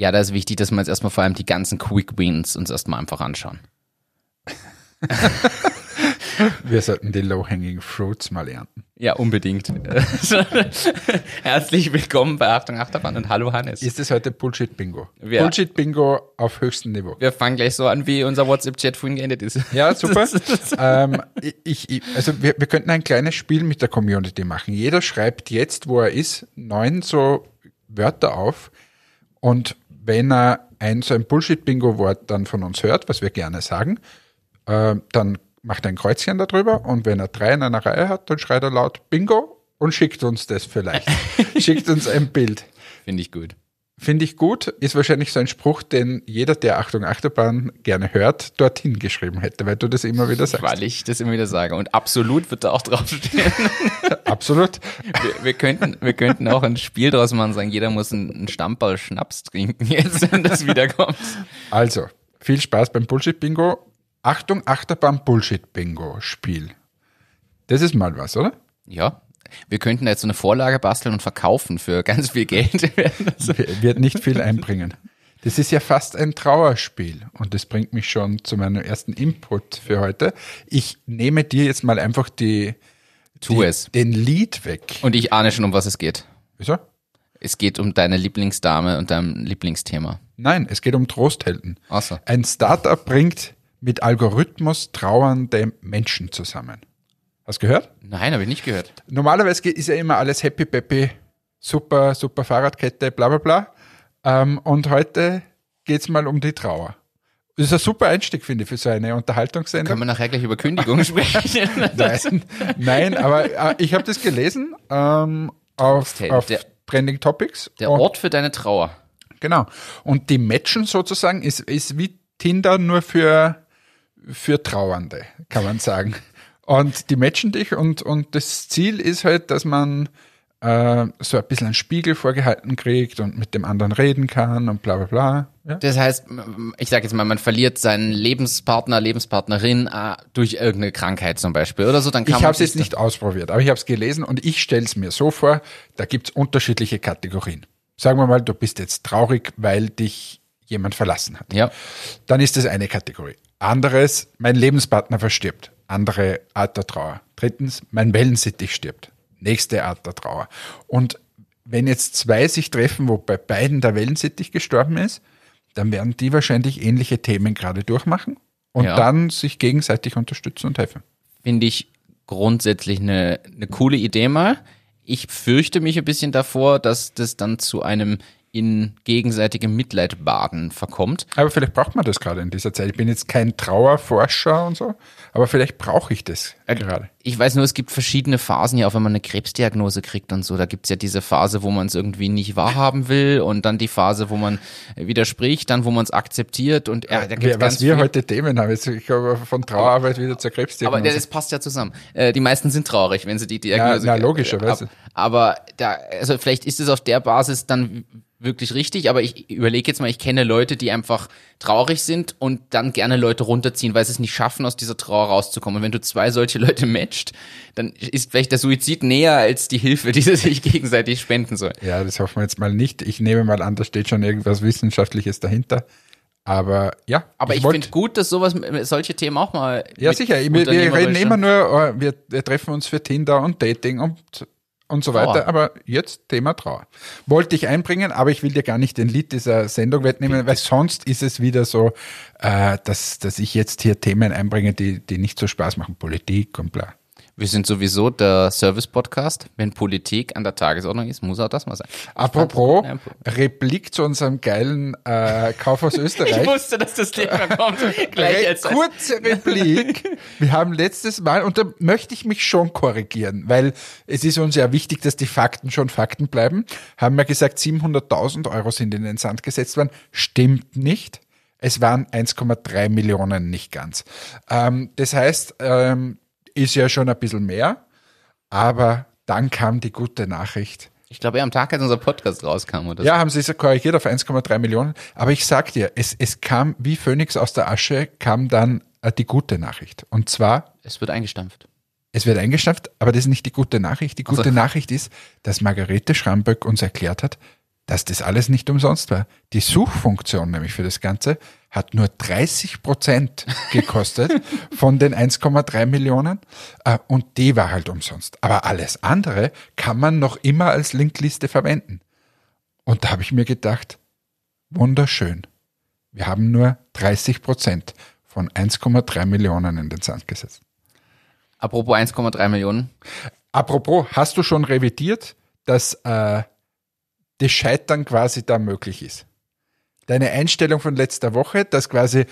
Ja, da ist wichtig, dass wir jetzt erstmal vor allem die ganzen Quick Wins uns erstmal einfach anschauen. Wir sollten die Low-Hanging Fruits mal ernten. Ja, unbedingt. Herzlich willkommen bei Achtung Achterbahn und hallo Hannes. Ist es heute Bullshit-Bingo? Ja. Bullshit-Bingo auf höchstem Niveau. Wir fangen gleich so an, wie unser WhatsApp-Chat vorhin geendet ist. Ja, super. ähm, ich, ich, also wir, wir könnten ein kleines Spiel mit der Community machen. Jeder schreibt jetzt, wo er ist, neun so Wörter auf und wenn er ein so ein Bullshit-Bingo-Wort dann von uns hört, was wir gerne sagen, äh, dann macht er ein Kreuzchen darüber und wenn er drei in einer Reihe hat, dann schreit er laut Bingo und schickt uns das vielleicht. schickt uns ein Bild. Finde ich gut. Finde ich gut, ist wahrscheinlich so ein Spruch, den jeder, der Achtung Achterbahn gerne hört, dorthin geschrieben hätte, weil du das immer wieder sagst. Weil ich das immer wieder sage. Und absolut wird da auch draufstehen. Absolut. Wir, wir, könnten, wir könnten auch ein Spiel draus machen, sagen, jeder muss einen, einen Stammball Schnaps trinken, jetzt, wenn das wiederkommt. Also, viel Spaß beim Bullshit-Bingo. Achtung, Achterbahn Bullshit-Bingo-Spiel. Das ist mal was, oder? Ja. Wir könnten da jetzt so eine Vorlage basteln und verkaufen für ganz viel Geld. Wird nicht viel einbringen. Das ist ja fast ein Trauerspiel und das bringt mich schon zu meinem ersten Input für heute. Ich nehme dir jetzt mal einfach die, Tu die es. den Lied weg. Und ich ahne schon, um was es geht. Wieso? Es geht um deine Lieblingsdame und dein Lieblingsthema. Nein, es geht um Trosthelden. So. Ein Startup bringt mit Algorithmus trauernde Menschen zusammen. Hast du gehört? Nein, habe ich nicht gehört. Normalerweise geht- ist ja immer alles happy peppy, super, super Fahrradkette, bla bla bla. Ähm, und heute geht's mal um die Trauer. Das ist ein super Einstieg, finde ich, für so eine Unterhaltungssendung. Können wir nachher gleich über Kündigung sprechen? Nein, nein, aber äh, ich habe das gelesen ähm, auf, auf der- Trending Topics. Der Ort für deine Trauer. Genau. Und die Matchen sozusagen ist, ist wie Tinder nur für, für Trauernde, kann man sagen. Und die matchen dich und, und das Ziel ist halt, dass man äh, so ein bisschen einen Spiegel vorgehalten kriegt und mit dem anderen reden kann und bla bla bla. Ja? Das heißt, ich sage jetzt mal, man verliert seinen Lebenspartner, Lebenspartnerin äh, durch irgendeine Krankheit zum Beispiel oder so, dann kann Ich habe es jetzt nicht ausprobiert, aber ich habe es gelesen und ich stelle es mir so vor, da gibt's unterschiedliche Kategorien. Sagen wir mal, du bist jetzt traurig, weil dich jemand verlassen hat. Ja. Dann ist das eine Kategorie. Anderes, mein Lebenspartner verstirbt. Andere Art der Trauer. Drittens, mein Wellensittich stirbt. Nächste Art der Trauer. Und wenn jetzt zwei sich treffen, wo bei beiden der Wellensittich gestorben ist, dann werden die wahrscheinlich ähnliche Themen gerade durchmachen und Ja. dann sich gegenseitig unterstützen und helfen. finde ich grundsätzlich eine, eine coole Idee mal. Ich fürchte mich ein bisschen davor, dass das dann zu einem in gegenseitigem Mitleid baden verkommt. Aber vielleicht braucht man das gerade in dieser Zeit. Ich bin jetzt kein Trauerforscher und so, aber vielleicht brauche ich das gerade. Ich weiß nur, es gibt verschiedene Phasen ja, auch wenn man eine Krebsdiagnose kriegt und so. Da gibt's ja diese Phase, wo man es irgendwie nicht wahrhaben will und dann die Phase, wo man widerspricht, dann wo man es akzeptiert und ja, da gibt's was wir viel. heute Themen haben, jetzt ich glaube von Trauerarbeit wieder zur Aber Krebsdiagnose. das passt ja zusammen. Äh, die meisten sind traurig, wenn sie die Diagnose Ja, na, logischerweise. Ab- Aber da, also vielleicht ist es auf der Basis dann wirklich richtig, aber ich überlege jetzt mal, ich kenne Leute, die einfach traurig sind und dann gerne Leute runterziehen, weil sie es nicht schaffen, aus dieser Trauer rauszukommen. Und wenn du zwei solche Leute matcht, dann ist vielleicht der Suizid näher als die Hilfe, die sie sich gegenseitig spenden sollen. Ja, das hoffen wir jetzt mal nicht. Ich nehme mal an, da steht schon irgendwas Wissenschaftliches dahinter. Aber ja, Aber ich, wollt- finde gut, dass sowas, solche Themen auch mal. Ja, sicher. Wir, wir reden immer nur, äh, wir, wir treffen uns für Tinder und Dating und, und so Trauer. weiter. Aber jetzt Thema Trauer. Wollte ich einbringen, aber ich will dir gar nicht den Lied dieser Sendung wegnehmen, weil sonst ist es wieder so, äh, dass, dass ich jetzt hier Themen einbringe, die, die nicht so Spaß machen. Politik und bla. Wir sind sowieso der Service-Podcast. Wenn Politik an der Tagesordnung ist, muss auch das mal sein. Apropos, Replik zu unserem geilen äh, Kaufhaus Österreich. Ich wusste, dass das Thema kommt. Gleich als kurze Replik. Wir haben letztes Mal, und da möchte ich mich schon korrigieren, weil es ist uns ja wichtig, dass die Fakten schon Fakten bleiben, haben wir gesagt, 700.000 Euro sind in den Sand gesetzt worden. Stimmt nicht. Es waren 1,3 Millionen, nicht ganz. Ähm, das heißt, ähm, ist ja schon ein bisschen mehr, aber dann kam die gute Nachricht. Ich glaube, am Tag, als unser Podcast rauskam oder Ja, haben sie es korrigiert auf 1,3 Millionen. Aber ich sag dir, es, es kam wie Phönix aus der Asche, kam dann äh, die gute Nachricht. Und zwar. Es wird eingestampft. es wird eingestampft, aber das ist nicht die gute Nachricht. Die gute Also- Nachricht ist, dass Margarete Schramböck uns erklärt hat, dass das alles nicht umsonst war. Die Suchfunktion nämlich für das Ganze hat nur 30 Prozent gekostet von den 1,3 Millionen äh, und die war halt umsonst. Aber alles andere kann man noch immer als Linkliste verwenden. Und da habe ich mir gedacht, wunderschön. Wir haben nur 30 Prozent von 1,3 Millionen in den Sand gesetzt. Apropos 1,3 Millionen. Apropos, hast du schon revidiert, dass äh, das Scheitern quasi da möglich ist? Deine Einstellung von letzter Woche, dass quasi,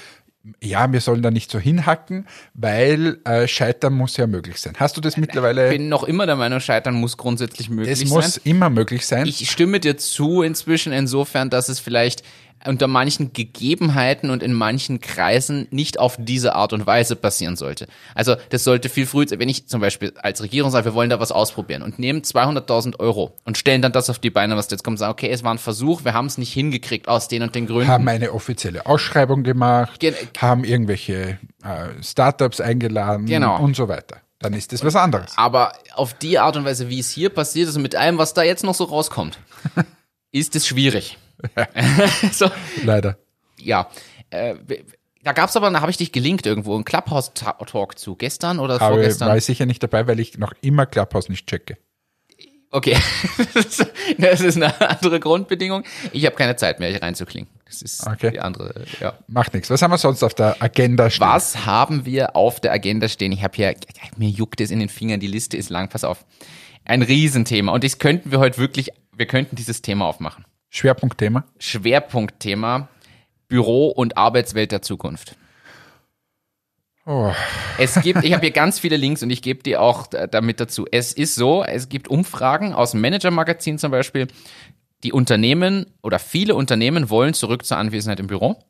ja, wir sollen da nicht so hinhacken, weil äh, Scheitern muss ja möglich sein. Hast du das mittlerweile? Ich bin noch immer der Meinung, Scheitern muss grundsätzlich möglich es sein. muss immer möglich sein. Ich stimme dir zu inzwischen insofern, dass es vielleicht unter manchen Gegebenheiten und in manchen Kreisen nicht auf diese Art und Weise passieren sollte. Also das sollte viel früher, wenn ich zum Beispiel als Regierung sage, wir wollen da was ausprobieren und nehmen 200.000 Euro und stellen dann das auf die Beine, was jetzt kommt, sagen, okay, es war ein Versuch, wir haben es nicht hingekriegt aus den und den Gründen. haben eine offizielle Ausschreibung gemacht, Gen- haben irgendwelche äh, Startups eingeladen Genau. und so weiter. Dann ist das was anderes. Aber auf die Art und Weise, wie es hier passiert ist, und mit allem, was da jetzt noch so rauskommt, ist es schwierig. so, Leider. ja. Äh, da gab's aber, da habe ich dich gelinkt irgendwo, ein Clubhouse-Talk zu. Gestern oder Aber vorgestern? war ich sicher nicht dabei, weil ich noch immer Clubhouse nicht checke. Okay, das ist eine andere Grundbedingung. Ich habe keine Zeit mehr, hier reinzuklingen. Das ist Okay. die andere, ja. Macht nichts. Was haben wir sonst auf der Agenda stehen? Was haben wir auf der Agenda stehen? Ich habe hier, mir juckt es in den Fingern, die Liste ist lang, pass auf. Ein Riesenthema und das könnten wir heute wirklich, wir könnten dieses Thema aufmachen. Schwerpunktthema? Schwerpunktthema Büro und Arbeitswelt der Zukunft. Oh, Es gibt, ich habe hier ganz viele Links und ich gebe die auch damit dazu. Es ist so, es gibt Umfragen aus dem Manager-Magazin zum Beispiel. Die Unternehmen oder viele Unternehmen wollen zurück zur Anwesenheit im Büro.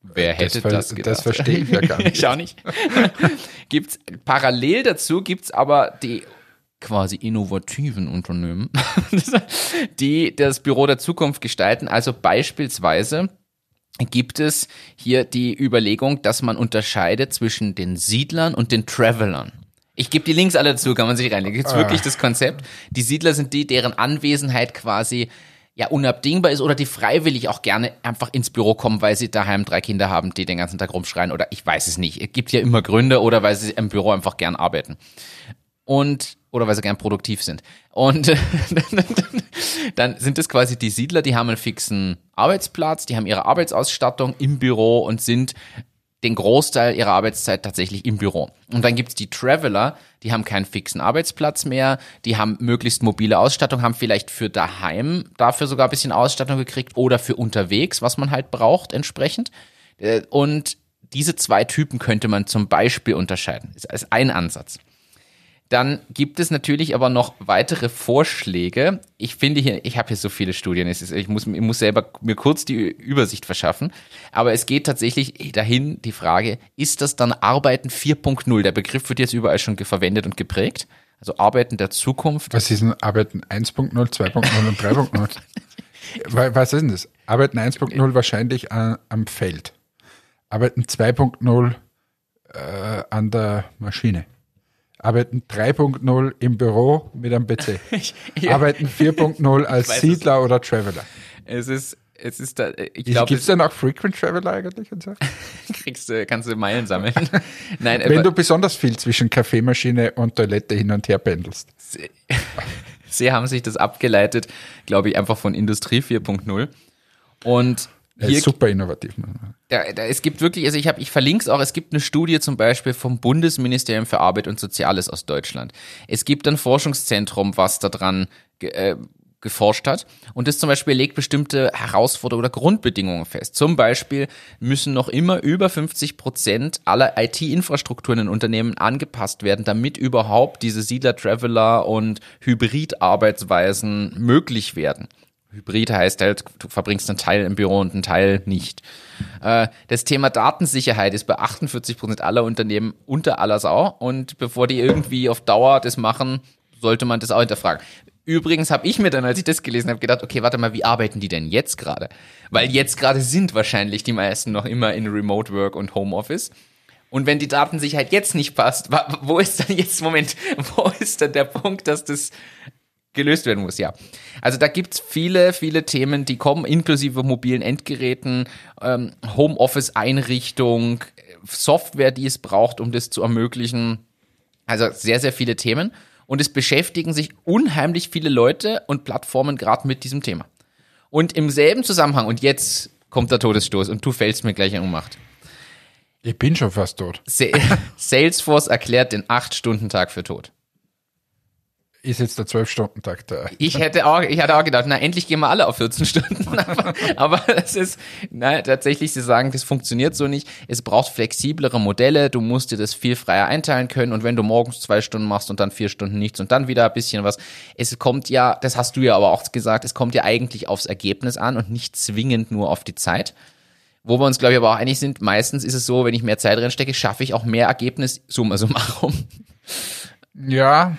Wer hätte ver- das, gedacht? das verstehe ich ja gar nicht. ich auch nicht. gibt's, parallel dazu gibt's aber die quasi innovativen Unternehmen, die das Büro der Zukunft gestalten. Also beispielsweise gibt es hier die Überlegung, dass man unterscheidet zwischen den Siedlern und den Travelern. Ich gebe die Links alle dazu, kann man sich reinlegen. Gibt's wirklich das Konzept? Die Siedler sind die, deren Anwesenheit quasi ja unabdingbar ist oder die freiwillig auch gerne einfach ins Büro kommen, weil sie daheim drei Kinder haben, die den ganzen Tag rumschreien oder ich weiß es nicht. Es gibt ja immer Gründe oder weil sie im Büro einfach gern arbeiten. Und oder weil sie gern produktiv sind. Und dann sind es quasi die Siedler, die haben einen fixen Arbeitsplatz, die haben ihre Arbeitsausstattung im Büro und sind den Großteil ihrer Arbeitszeit tatsächlich im Büro. Und dann gibt's die Traveler, die haben keinen fixen Arbeitsplatz mehr, die haben möglichst mobile Ausstattung, haben vielleicht für daheim dafür sogar ein bisschen Ausstattung gekriegt oder für unterwegs, was man halt braucht entsprechend. Äh, Und diese zwei Typen könnte man zum Beispiel unterscheiden. Das ist ein Ansatz. Dann gibt es natürlich aber noch weitere Vorschläge. Ich finde hier, ich habe hier so viele Studien, ist, ich, muss, ich muss selber mir kurz die Übersicht verschaffen. Aber es geht tatsächlich dahin die Frage, ist das dann Arbeiten 4.0? Der Begriff wird jetzt überall schon verwendet und geprägt. Also Arbeiten der Zukunft. Was ist denn Arbeiten 1.0, 2.0 und 3.0? Wa- Was ist denn das? Arbeiten 1.0 wahrscheinlich an, am Feld. Arbeiten 2.0 äh, an der Maschine. Arbeiten 3.0 im Büro mit einem PC. Ja. Arbeiten 4.0 als es Siedler oder Traveler. Es ist, es ist da, ich Gibt glaube, es dann auch Frequent Traveler eigentlich? Und so? kriegst du, kannst du Meilen sammeln. Nein, Wenn aber du besonders viel zwischen Kaffeemaschine und Toilette hin und her pendelst. sie haben sich das abgeleitet, glaube ich, einfach von Industrie 4.0. Und hier super innovativ. da, da, es gibt wirklich, also ich habe, ich verlinke es auch, es gibt eine Studie zum Beispiel vom Bundesministerium für Arbeit und Soziales aus Deutschland. Es gibt ein Forschungszentrum, was daran ge, äh, geforscht hat und das zum Beispiel legt bestimmte Herausforderungen oder Grundbedingungen fest. Zum Beispiel müssen noch immer über 50 Prozent aller IT-Infrastrukturen in Unternehmen angepasst werden, damit überhaupt diese Siedler, Traveler und Hybrid-Arbeitsweisen möglich werden. Hybrid heißt halt, du verbringst einen Teil im Büro und einen Teil nicht. Äh, Das Thema Datensicherheit ist bei 48 Prozent aller Unternehmen unter aller Sau. Und bevor die irgendwie auf Dauer das machen, sollte man das auch hinterfragen. Übrigens habe ich mir dann, als ich das gelesen habe, gedacht, okay, warte mal, wie arbeiten die denn jetzt gerade? Weil jetzt gerade sind wahrscheinlich die meisten noch immer in Remote Work und Homeoffice. Und wenn die Datensicherheit jetzt nicht passt, wo ist dann jetzt, Moment, wo ist dann der Punkt, dass das gelöst werden muss, ja. Also da gibt's viele, viele Themen, die kommen, inklusive mobilen Endgeräten, ähm, Homeoffice-Einrichtung, Software, die es braucht, um das zu ermöglichen. Also sehr, sehr viele Themen. Und es beschäftigen sich unheimlich viele Leute und Plattformen gerade mit diesem Thema. Und im selben Zusammenhang, und jetzt kommt der Todesstoß und du fällst mir gleich in Ohnmacht. Ich bin schon fast tot. Salesforce erklärt den 8-Stunden-Tag für tot ist jetzt der 12-Stunden-Takt da. Ich hätte auch, ich hatte auch gedacht, na, endlich gehen wir alle auf 14 Stunden. aber, aber es ist, na, tatsächlich, sie sagen, das funktioniert so nicht. Es braucht flexiblere Modelle. Du musst dir das viel freier einteilen können. Und wenn du morgens zwei Stunden machst und dann vier Stunden nichts und dann wieder ein bisschen was, es kommt ja, das hast du ja aber auch gesagt, es kommt ja eigentlich aufs Ergebnis an und nicht zwingend nur auf die Zeit. Wo wir uns, glaube ich, aber auch einig sind, meistens ist es so, wenn ich mehr Zeit reinstecke, schaffe ich auch mehr Ergebnis, summa summarum. Ja,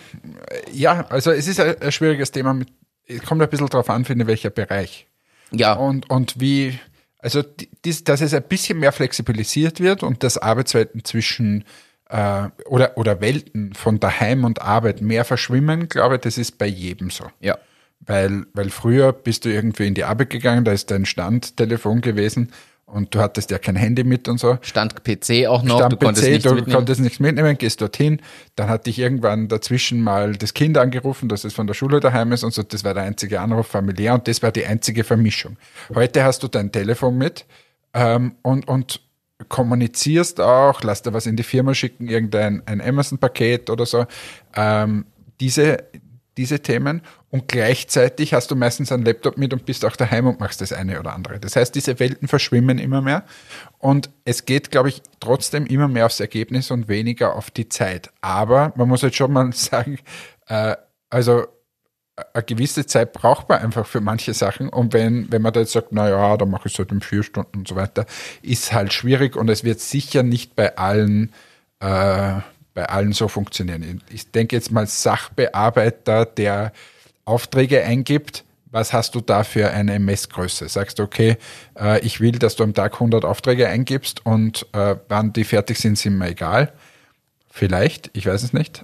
ja, also es ist ein, ein schwieriges Thema. Mit, es kommt ein bisschen darauf an, finde welcher Bereich. Ja. Und, und wie, also dies, dass es ein bisschen mehr flexibilisiert wird und dass Arbeitswelten zwischen äh, oder, oder Welten von daheim und Arbeit mehr verschwimmen, glaube ich, das ist bei jedem so. Ja. Weil, weil früher bist du irgendwie in die Arbeit gegangen, da ist dein Standtelefon gewesen und du hattest ja kein Handy mit und so. Stand PC auch noch, Stand du konntest PC, nichts du mitnehmen. konntest nichts mitnehmen, gehst dorthin. Dann hatte ich irgendwann dazwischen mal das Kind angerufen, dass es von der Schule daheim ist und so. Das war der einzige Anruf familiär und das war die einzige Vermischung. Heute hast du dein Telefon mit ähm, und, und kommunizierst auch, lass dir was in die Firma schicken, irgendein ein Amazon-Paket oder so. Ähm, diese, diese Themen und gleichzeitig hast du meistens einen Laptop mit und bist auch daheim und machst das eine oder andere. Das heißt, diese Welten verschwimmen immer mehr und es geht, glaube ich, trotzdem immer mehr aufs Ergebnis und weniger auf die Zeit. Aber man muss jetzt schon mal sagen, äh, also eine gewisse Zeit braucht man einfach für manche Sachen. Und wenn, wenn man da jetzt sagt, na ja, dann mache ich es halt in vier Stunden und so weiter, ist halt schwierig und es wird sicher nicht bei allen äh, bei allen so funktionieren. Ich denke jetzt mal Sachbearbeiter, der Aufträge eingibt, was hast du da für eine Messgröße? Sagst du, okay, äh, ich will, dass du am Tag 100 Aufträge eingibst und äh, wann die fertig sind, sind mir egal. Vielleicht, ich weiß es nicht.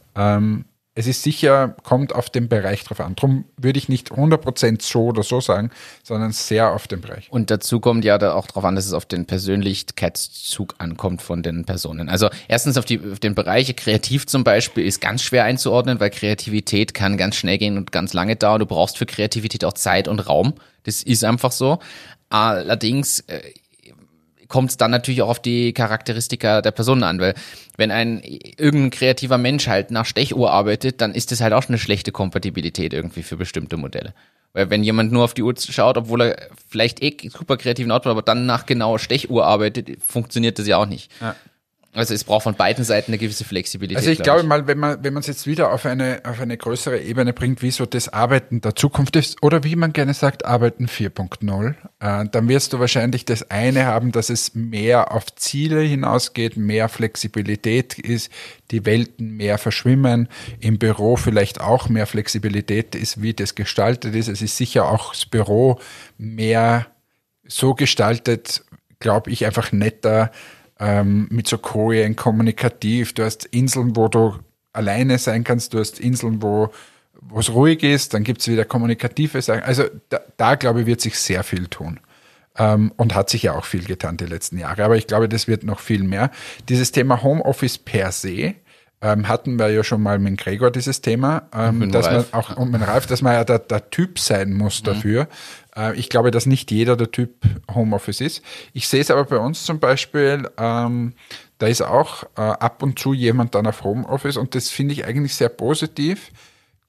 Es ist sicher, kommt auf den Bereich drauf an. Darum würde ich nicht 100% so oder so sagen, sondern sehr auf den Bereich. Und dazu kommt ja auch darauf an, dass es auf den Persönlichkeitszug ankommt von den Personen. Also erstens auf, die, auf den Bereich kreativ zum Beispiel ist ganz schwer einzuordnen, weil Kreativität kann ganz schnell gehen und ganz lange dauern. Du brauchst für Kreativität auch Zeit und Raum. Das ist einfach so. Allerdings äh, kommt es dann natürlich auch auf die Charakteristika der Personen an, weil wenn ein irgendein kreativer Mensch halt nach Stechuhr arbeitet, dann ist das halt auch schon eine schlechte Kompatibilität irgendwie für bestimmte Modelle. Weil wenn jemand nur auf die Uhr schaut, obwohl er vielleicht eh super kreativen Output, aber dann nach genauer Stechuhr arbeitet, funktioniert das ja auch nicht. Ja. Also es braucht von beiden Seiten eine gewisse Flexibilität. Also ich glaube ich. mal, wenn man wenn man es jetzt wieder auf eine auf eine größere Ebene bringt, wie so das Arbeiten der Zukunft ist oder wie man gerne sagt Arbeiten 4.0, äh, dann wirst du wahrscheinlich das eine haben, dass es mehr auf Ziele hinausgeht, mehr Flexibilität ist, die Welten mehr verschwimmen, im Büro vielleicht auch mehr Flexibilität ist, wie das gestaltet ist. Es ist sicher auch das Büro mehr so gestaltet, glaube ich, einfach netter ähm, mit so Korean kommunikativ. Du hast Inseln, wo du alleine sein kannst, du hast Inseln, wo es ruhig ist, dann gibt es wieder kommunikative Sachen. Also da, da, glaube ich, wird sich sehr viel tun. Ähm, und hat sich ja auch viel getan die letzten Jahre. Aber ich glaube, das wird noch viel mehr. Dieses Thema Homeoffice per se ähm, hatten wir ja schon mal mit Gregor dieses Thema, ähm, dass Ralf. man auch und mit Ralf, dass man ja der, der Typ sein muss mhm. dafür. Äh, ich glaube, dass nicht jeder der Typ Homeoffice ist. Ich sehe es aber bei uns zum Beispiel, ähm, da ist auch äh, ab und zu jemand dann auf Homeoffice und das finde ich eigentlich sehr positiv.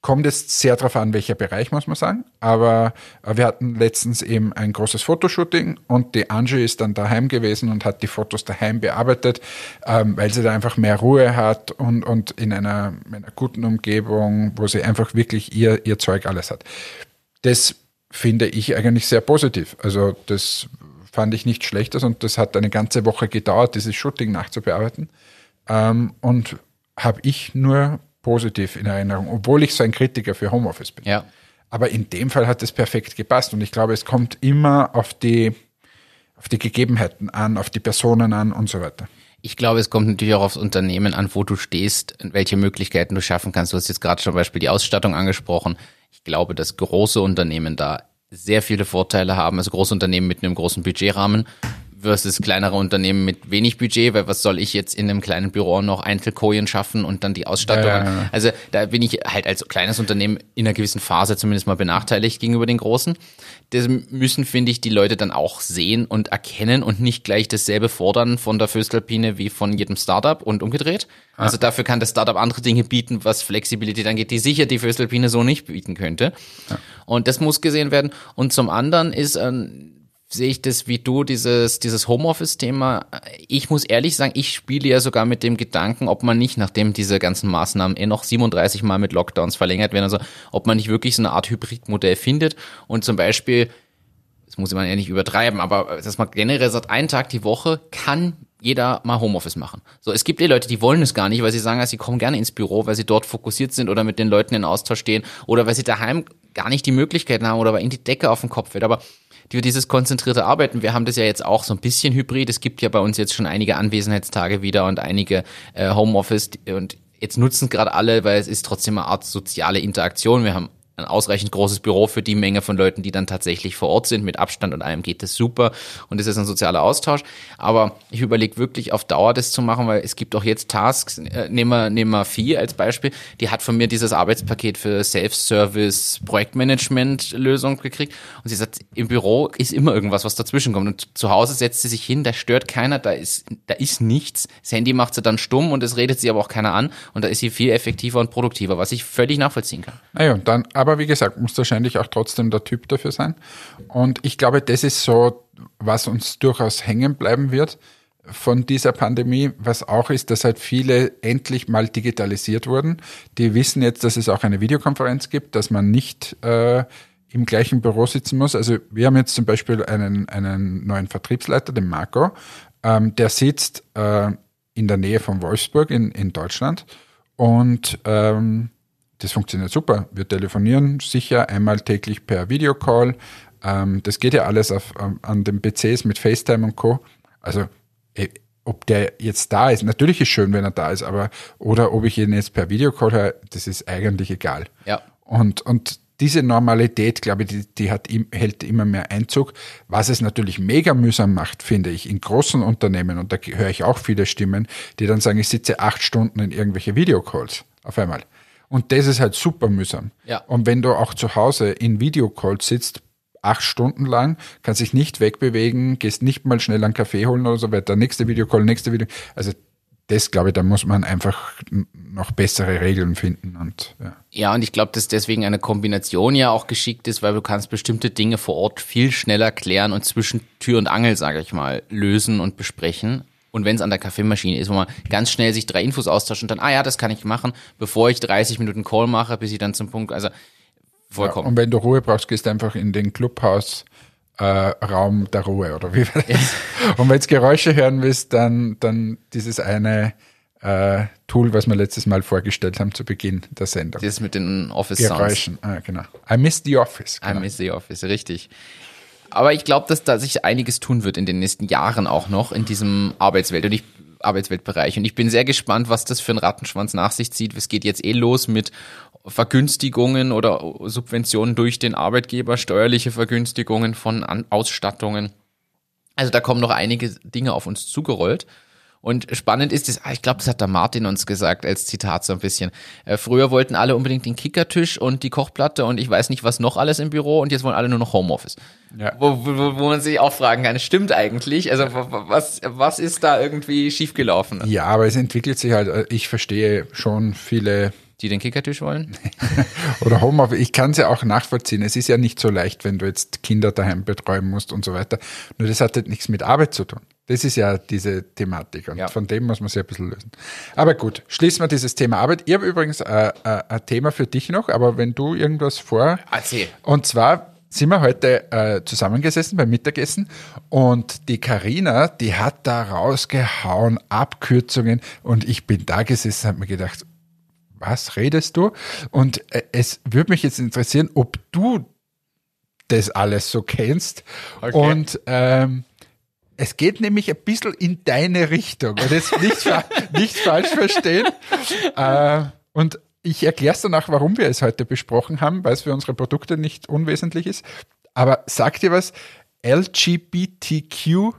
Kommt jetzt sehr darauf an, welcher Bereich, muss man sagen. Aber äh, wir hatten letztens eben ein großes Fotoshooting und die Angie ist dann daheim gewesen und hat die Fotos daheim bearbeitet, ähm, weil sie da einfach mehr Ruhe hat und, und in einer, in einer guten Umgebung, wo sie einfach wirklich ihr, ihr Zeug alles hat. Das finde ich eigentlich sehr positiv. Also das fand ich nicht schlecht und das hat eine ganze Woche gedauert, dieses Shooting nachzubearbeiten. Ähm, und habe ich nur positiv in Erinnerung, obwohl ich so ein Kritiker für Homeoffice bin. Ja. Aber in dem Fall hat es perfekt gepasst und ich glaube, es kommt immer auf die, auf die Gegebenheiten an, auf die Personen an und so weiter. Ich glaube, es kommt natürlich auch aufs Unternehmen an, wo du stehst, welche Möglichkeiten du schaffen kannst. Du hast jetzt gerade zum Beispiel die Ausstattung angesprochen Ich glaube, dass große Unternehmen da sehr viele Vorteile haben. Also große Unternehmen mit einem großen Budgetrahmen versus kleinere Unternehmen mit wenig Budget, weil was soll ich jetzt in einem kleinen Büro noch Einzelkojen schaffen und dann die Ausstattung. Ja, ja, ja. Also da bin ich halt als kleines Unternehmen in einer gewissen Phase zumindest mal benachteiligt gegenüber den großen. Das müssen, finde ich, die Leute dann auch sehen und erkennen und nicht gleich dasselbe fordern von der Föstalpine wie von jedem Startup und umgedreht. Also dafür kann das Startup andere Dinge bieten, was Flexibilität angeht, die sicher die Föstalpine so nicht bieten könnte. Und das muss gesehen werden. Und zum anderen ist ähm, sehe ich das wie du, dieses, dieses Homeoffice-Thema. Ich muss ehrlich sagen, ich spiele ja sogar mit dem Gedanken, ob man nicht, nachdem diese ganzen Maßnahmen eh noch 37 Mal mit Lockdowns verlängert werden, also ob man nicht wirklich so eine Art Hybridmodell findet und zum Beispiel, das muss man ja nicht übertreiben, aber dass man generell sagt, einen Tag die Woche kann jeder mal Homeoffice machen. So, es gibt eh Leute, die wollen es gar nicht, weil sie sagen, sie kommen gerne ins Büro, weil sie dort fokussiert sind oder mit den Leuten in Austausch stehen oder weil sie daheim gar nicht die Möglichkeiten haben oder weil ihnen die Decke auf den Kopf fällt. Aber die, dieses konzentrierte Arbeiten, wir haben das ja jetzt auch so ein bisschen hybrid. Es gibt ja bei uns jetzt schon einige Anwesenheitstage wieder und einige äh, Homeoffice und jetzt nutzen gerade alle, weil es ist trotzdem eine Art soziale Interaktion. Wir haben ein ausreichend großes Büro für die Menge von Leuten, die dann tatsächlich vor Ort sind. Mit Abstand und allem geht das super und es ist ein sozialer Austausch. Aber ich überlege wirklich auf Dauer das zu machen, weil es gibt auch jetzt Tasks, äh, nehmen wir, nehmen wir Vieh als Beispiel, die hat von mir dieses Arbeitspaket für Self-Service Projektmanagement-Lösung gekriegt und sie sagt, im Büro ist immer irgendwas, was dazwischen kommt und zu Hause setzt sie sich hin, da stört keiner, da ist, da ist nichts. Das Handy macht sie dann stumm und es redet sie aber auch keiner an und da ist sie viel effektiver und produktiver, was ich völlig nachvollziehen kann. Naja, und dann, aber wie gesagt, muss wahrscheinlich auch trotzdem der Typ dafür sein. Und ich glaube, das ist so, was uns durchaus hängen bleiben wird von dieser Pandemie, was auch ist, dass halt viele endlich mal digitalisiert wurden. Die wissen jetzt, dass es auch eine Videokonferenz gibt, dass man nicht äh, im gleichen Büro sitzen muss. Also wir haben jetzt zum Beispiel einen, einen neuen Vertriebsleiter, den Marco, ähm, der sitzt äh, in der Nähe von Wolfsburg in, in Deutschland und ähm, das funktioniert super. Wir telefonieren sicher einmal täglich per Videocall. Ähm, das geht ja alles auf, ähm, an den PCs mit FaceTime und Co. Also eh, ob der jetzt da ist, natürlich ist schön, wenn er da ist, aber oder ob ich ihn jetzt per Videocall höre, das ist eigentlich egal. Ja. Und, und diese Normalität, glaube ich, die, die hat, hält immer mehr Einzug. Was es natürlich mega mühsam macht, finde ich, in großen Unternehmen, und da höre ich auch viele Stimmen, die dann sagen, ich sitze acht Stunden in irgendwelche Videocalls auf einmal. Und das ist halt super mühsam. Ja. Und wenn du auch zu Hause in Videocalls sitzt, acht Stunden lang, kannst dich nicht wegbewegen, gehst nicht mal schnell einen Kaffee holen oder so weiter, nächste Videocall, nächste Video. Also das, glaube ich, da muss man einfach noch bessere Regeln finden und ja. Ja, und ich glaube, dass deswegen eine Kombination ja auch geschickt ist, weil du kannst bestimmte Dinge vor Ort viel schneller klären und zwischen Tür und Angel, sage ich mal, lösen und besprechen. Und wenn es an der Kaffeemaschine ist, wo man ganz schnell sich drei Infos austauscht und dann, ah ja, das kann ich machen, bevor ich 30 Minuten Call mache, bis ich dann zum Punkt, also vollkommen. Und wenn du Ruhe brauchst, gehst du einfach in den Clubhaus äh, Raum der Ruhe oder wie war das? Und wenn du Geräusche hören willst, dann, dann dieses eine äh, Tool, was wir letztes Mal vorgestellt haben zu Beginn der Sendung. das mit den Office Sounds. Geräuschen, ah, genau. I miss the office. I Genau. miss the office, richtig. Aber ich glaube, dass da sich einiges tun wird in den nächsten Jahren auch noch in diesem Arbeitswelt und ich, Arbeitsweltbereich. Und ich bin sehr gespannt, was das für ein Rattenschwanz nach sich zieht. Es geht jetzt eh los mit Vergünstigungen oder Subventionen durch den Arbeitgeber, steuerliche Vergünstigungen von An Ausstattungen. Also da kommen noch einige Dinge auf uns zugerollt. Und spannend ist es, ah, ich glaube, das hat der Martin uns gesagt als Zitat so ein bisschen. Äh, früher wollten alle unbedingt den Kickertisch und die Kochplatte und ich weiß nicht, was noch alles im Büro und jetzt wollen alle nur noch Homeoffice. Ja. Wo, wo, wo man sich auch fragen kann, stimmt eigentlich? Also wa- wa- was, was ist da irgendwie schiefgelaufen? Ja, aber es entwickelt sich halt, äh, ich verstehe schon viele Die den Kickertisch wollen? oder Homeoffice, ich kann es ja auch nachvollziehen. Es ist ja nicht so leicht, wenn du jetzt Kinder daheim betreuen musst und so weiter. Nur das hat halt nichts mit Arbeit zu tun. Das ist ja diese Thematik und Ja. von dem muss man sich ein bisschen lösen. Aber gut, schließen wir dieses Thema Arbeit. Ich habe übrigens äh, äh, ein Thema für dich noch, aber wenn du irgendwas vor... Erzähl. Und zwar sind wir heute äh, zusammengesessen beim Mittagessen und die Karina, die hat da rausgehauen, Abkürzungen und ich bin da gesessen, habe mir gedacht, was redest du? Und äh, es würde mich jetzt interessieren, ob du das alles so kennst. Okay. Und ähm, es geht nämlich ein bisschen in deine Richtung. Und jetzt nicht, fa- nicht falsch verstehen. Äh, und ich erkläre es danach, warum wir es heute besprochen haben, weil es für unsere Produkte nicht unwesentlich ist. Aber sagt ihr was? LGBTQIA?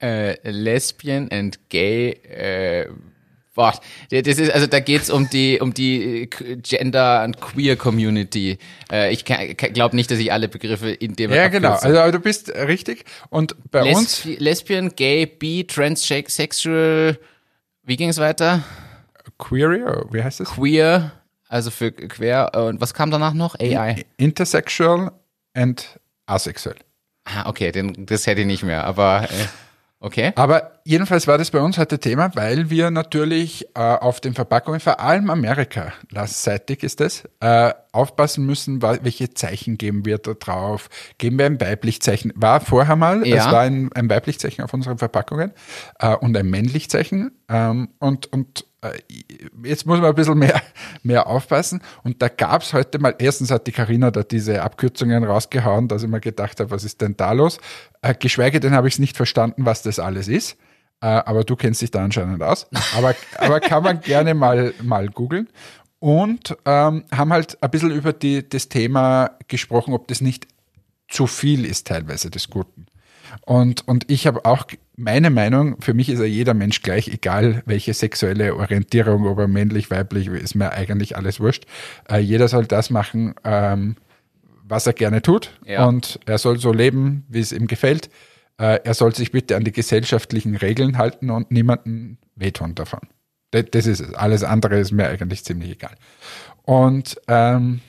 Äh, Lesbian and Gay, äh, boah, das ist, also da geht's um die, um die Gender and Queer Community. Äh, ich glaube nicht, dass ich alle Begriffe in dem Ja, genau. Also aber du bist richtig. Und bei Lesb uns. Lesbian, Gay, Bi, Transsexual, wie ging es weiter? Queer, wie heißt es? Queer, also für quer. Und was kam danach noch? AI. Intersexual and asexuell. Ah, okay, den, das hätte ich nicht mehr, aber äh, okay. Aber jedenfalls war das bei uns heute Thema, weil wir natürlich äh, auf den Verpackungen, vor allem Amerika, lastseitig ist das, äh, aufpassen müssen, welche Zeichen geben wir da drauf. Geben wir ein Weiblichzeichen? War vorher mal, Ja. es war ein, ein Weiblichzeichen auf unseren Verpackungen äh, und ein Männlichzeichen. Ähm, und und äh, jetzt muss man ein bisschen mehr, mehr aufpassen. Und da gab es heute mal, erstens hat die Carina da diese Abkürzungen rausgehauen, dass ich mir gedacht habe, was ist denn da los? Äh, geschweige denn habe ich es nicht verstanden, was das alles ist. Äh, aber du kennst dich da anscheinend aus. Aber, aber kann man gerne mal, mal googeln. Und ähm, haben halt ein bisschen über die, das Thema gesprochen, ob das nicht zu viel ist teilweise des Guten. Und, und ich habe auch meine Meinung, für mich ist ja jeder Mensch gleich, egal welche sexuelle Orientierung, ob er männlich, weiblich, ist mir eigentlich alles wurscht. Äh, jeder soll das machen, ähm, was er gerne tut. Ja. Und er soll so leben, wie es ihm gefällt. Äh, er soll sich bitte an die gesellschaftlichen Regeln halten und niemanden wehtun davon. Das, das ist es. Alles andere ist mir eigentlich ziemlich egal. Und ähm,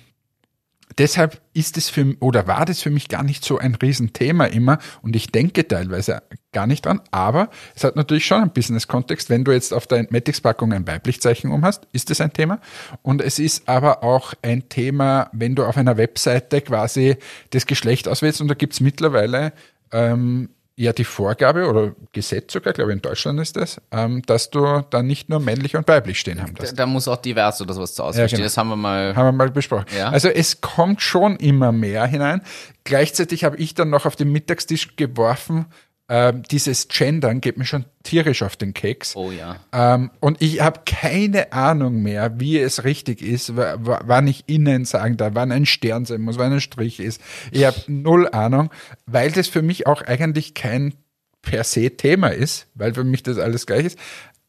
deshalb ist es für oder war das für mich gar nicht so ein Riesenthema immer und ich denke teilweise gar nicht dran, aber es hat natürlich schon einen Business-Kontext. Wenn du jetzt auf der Entmatics-Packung ein Weiblichzeichen um hast, ist das ein Thema. Und es ist aber auch ein Thema, wenn du auf einer Webseite quasi das Geschlecht auswählst und da gibt's mittlerweile ähm, ja die Vorgabe oder Gesetz sogar, glaube ich in Deutschland ist das, ähm, dass du dann nicht nur männlich und weiblich stehen haben Da, darfst. da muss auch divers oder sowas zu Auswahl Ja, genau. Das haben wir mal. Haben wir mal besprochen. Ja. Also es kommt schon immer mehr hinein. Gleichzeitig habe ich dann noch auf den Mittagstisch geworfen, ähm, dieses Gendern geht mir schon tierisch auf den Keks. Oh ja. Ähm, und ich habe keine Ahnung mehr, wie es richtig ist, wann ich innen sagen darf, wann ein Stern sein muss, wann ein Strich ist. Ich habe null Ahnung, weil das für mich auch eigentlich kein per se Thema ist, weil für mich das alles gleich ist.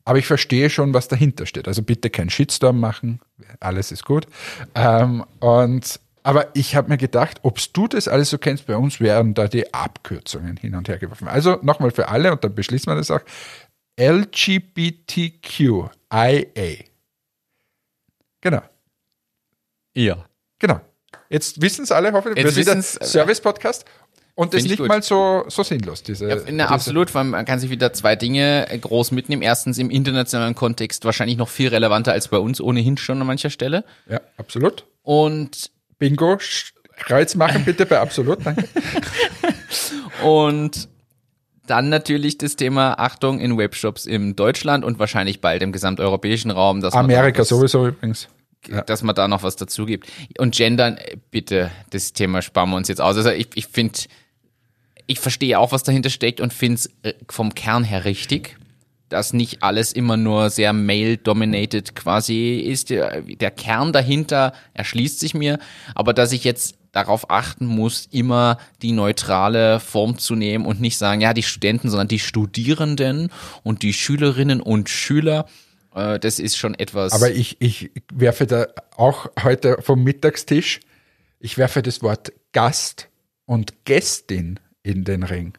Aber ich verstehe schon, was dahinter steht. Also bitte kein Shitstorm machen, alles ist gut. Ähm, und aber ich habe mir gedacht, ob's du das alles so kennst, bei uns wären da die Abkürzungen hin und her geworfen. Also nochmal für alle, und dann beschließen wir das auch. LGBTQIA. Genau, Ja. genau. Jetzt wissen es alle, hoffe ich. Jetzt wissen's, äh, Service-Podcast. Und das ich nicht gut. mal so, so sinnlos, diese. Ja, na, diese absolut, weil man kann sich wieder zwei Dinge äh, groß mitnehmen. Erstens im internationalen Kontext wahrscheinlich noch viel relevanter als bei uns ohnehin schon an mancher Stelle. Ja, absolut. Und, Bingo, Kreuz machen bitte bei absolut, danke. und dann natürlich das Thema Achtung in Webshops in Deutschland und wahrscheinlich bald im gesamteuropäischen Raum. Dass Amerika was- sowieso übrigens. Ja. dass man da noch was dazu gibt. Und Gendern, äh, bitte, das Thema sparen wir uns jetzt aus. Also ich, ich finde, ich verstehe auch, was dahinter steckt und finde es vom Kern her richtig, dass nicht alles immer nur sehr male-dominated quasi ist. Der, Kern dahinter erschließt sich mir, aber dass ich jetzt darauf achten muss, immer die neutrale Form zu nehmen und nicht sagen, ja, die Studenten, sondern die Studierenden und die Schülerinnen und Schüler, äh, das ist schon etwas. Aber ich, ich werfe da auch heute vom Mittagstisch, ich werfe das Wort Gast und Gästin in den Ring.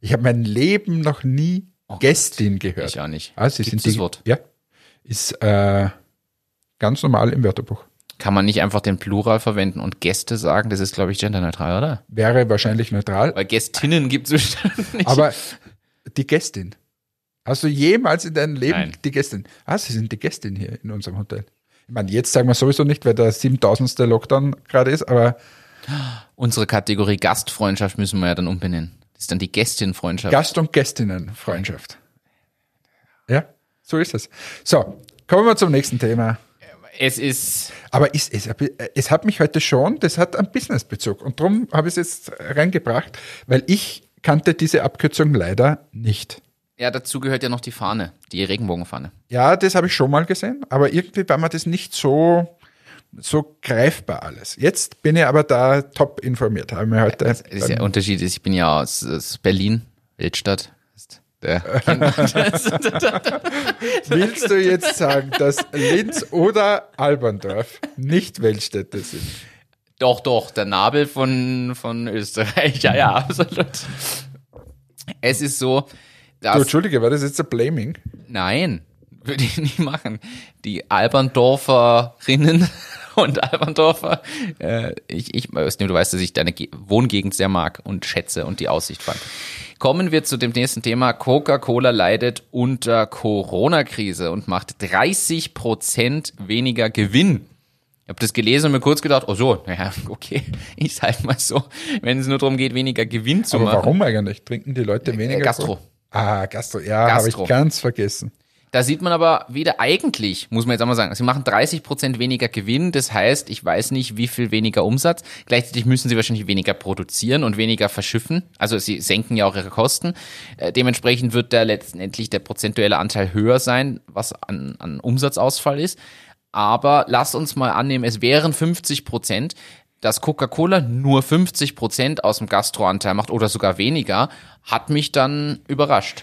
Ich habe mein Leben noch nie Gästin gehört. Oh Ich auch nicht. Ah, sie Gibt's sind das Wort? Ja. Ist äh, ganz normal im Wörterbuch. Kann man nicht einfach den Plural verwenden und Gäste sagen? Das ist, glaube ich, genderneutral, oder? Wäre wahrscheinlich neutral. Weil Gästinnen gibt es bestimmt nicht. Aber die Gästin. Hast du jemals in deinem Leben Nein. die Gästin? Ah, sie sind die Gästin hier in unserem Hotel. Ich meine, jetzt sagen wir sowieso nicht, weil der 7000. Lockdown gerade ist, aber Unsere Kategorie Gastfreundschaft müssen wir ja dann umbenennen. Das ist dann die Gästinfreundschaft. Gast- und Gästinnen-Freundschaft. Ja, so ist es. So, kommen wir zum nächsten Thema. es ist, Aber es, es, es hat mich heute schon, das hat einen Businessbezug. Und darum habe ich es jetzt reingebracht, weil ich kannte diese Abkürzung leider nicht. Ja, dazu gehört ja noch die Fahne, die Regenbogenfahne. Ja, das habe ich schon mal gesehen, aber irgendwie war mir das nicht so, so greifbar alles. Jetzt bin ich aber da top informiert. Habe mir heute Das ist der Unterschied ist, ich bin ja aus, aus Berlin, Weltstadt. Willst du jetzt sagen, dass Linz oder Alberndorf nicht Weltstädte sind? Doch, doch, der Nabel von, von Österreich. Ja, ja, absolut. Es ist so, Du, dass. Entschuldige, war das jetzt ein Blaming? Nein, würde ich nicht machen. Die Alberndorferinnen und Alberndorfer, äh, ich, ich du weißt, dass ich deine Ge Wohngegend sehr mag und schätze und die Aussicht fand. Kommen wir zu dem nächsten Thema. Coca-Cola leidet unter Corona-Krise und macht 30 Prozent weniger Gewinn. Ich habe das gelesen und mir kurz gedacht, oh so, naja, okay, ich sag mal so, wenn es nur darum geht, weniger Gewinn zu Aber machen. warum eigentlich? Trinken die Leute weniger? Gastro. Cola? Ah, Gastro, ja, habe ich ganz vergessen. Da sieht man aber wieder eigentlich, muss man jetzt einmal sagen, sie machen 30 Prozent weniger Gewinn. Das heißt, ich weiß nicht, wie viel weniger Umsatz. Gleichzeitig müssen sie wahrscheinlich weniger produzieren und weniger verschiffen. Also sie senken ja auch ihre Kosten. Äh, dementsprechend wird da letztendlich der prozentuelle Anteil höher sein, was an, an Umsatzausfall ist. Aber lass uns mal annehmen, es wären 50 Prozent. Dass Coca-Cola nur 50 Prozent aus dem Gastroanteil macht oder sogar weniger, hat mich dann überrascht.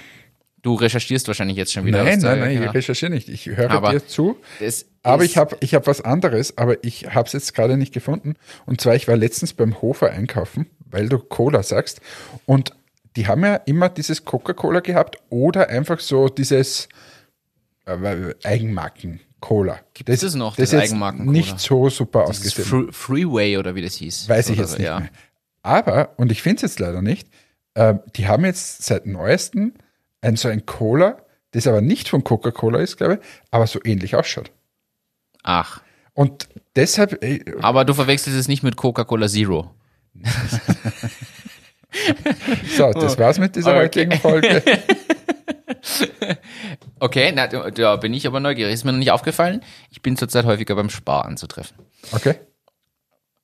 Du recherchierst wahrscheinlich jetzt schon wieder. Nein, was da- nein, nein, genau. ich recherchiere nicht. Ich höre Aber dir zu. Das Aber ich habe ich hab was anderes, aber ich habe es jetzt gerade nicht gefunden. Und zwar, ich war letztens beim Hofer einkaufen, weil du Cola sagst. Und die haben ja immer dieses Coca-Cola gehabt oder einfach so dieses äh, Eigenmarken-Cola. Gibt es noch, das das jetzt Eigenmarken-Cola? nicht so super Das ausgesehen. Fre Freeway oder wie das hieß. Weiß ich jetzt so, nicht ja. mehr. Aber, und ich finde es jetzt leider nicht, ähm, die haben jetzt seit neuestem ein so ein Cola, das aber nicht von Coca-Cola ist, glaube ich, aber so ähnlich ausschaut. Ach, Und deshalb, äh, aber du verwechselst es nicht mit Coca-Cola Zero. so, das war's mit dieser Okay. heutigen Folge. Okay, na, da- da bin ich aber neugierig. Ist mir noch nicht aufgefallen. Ich bin zurzeit häufiger beim Spar anzutreffen. Okay.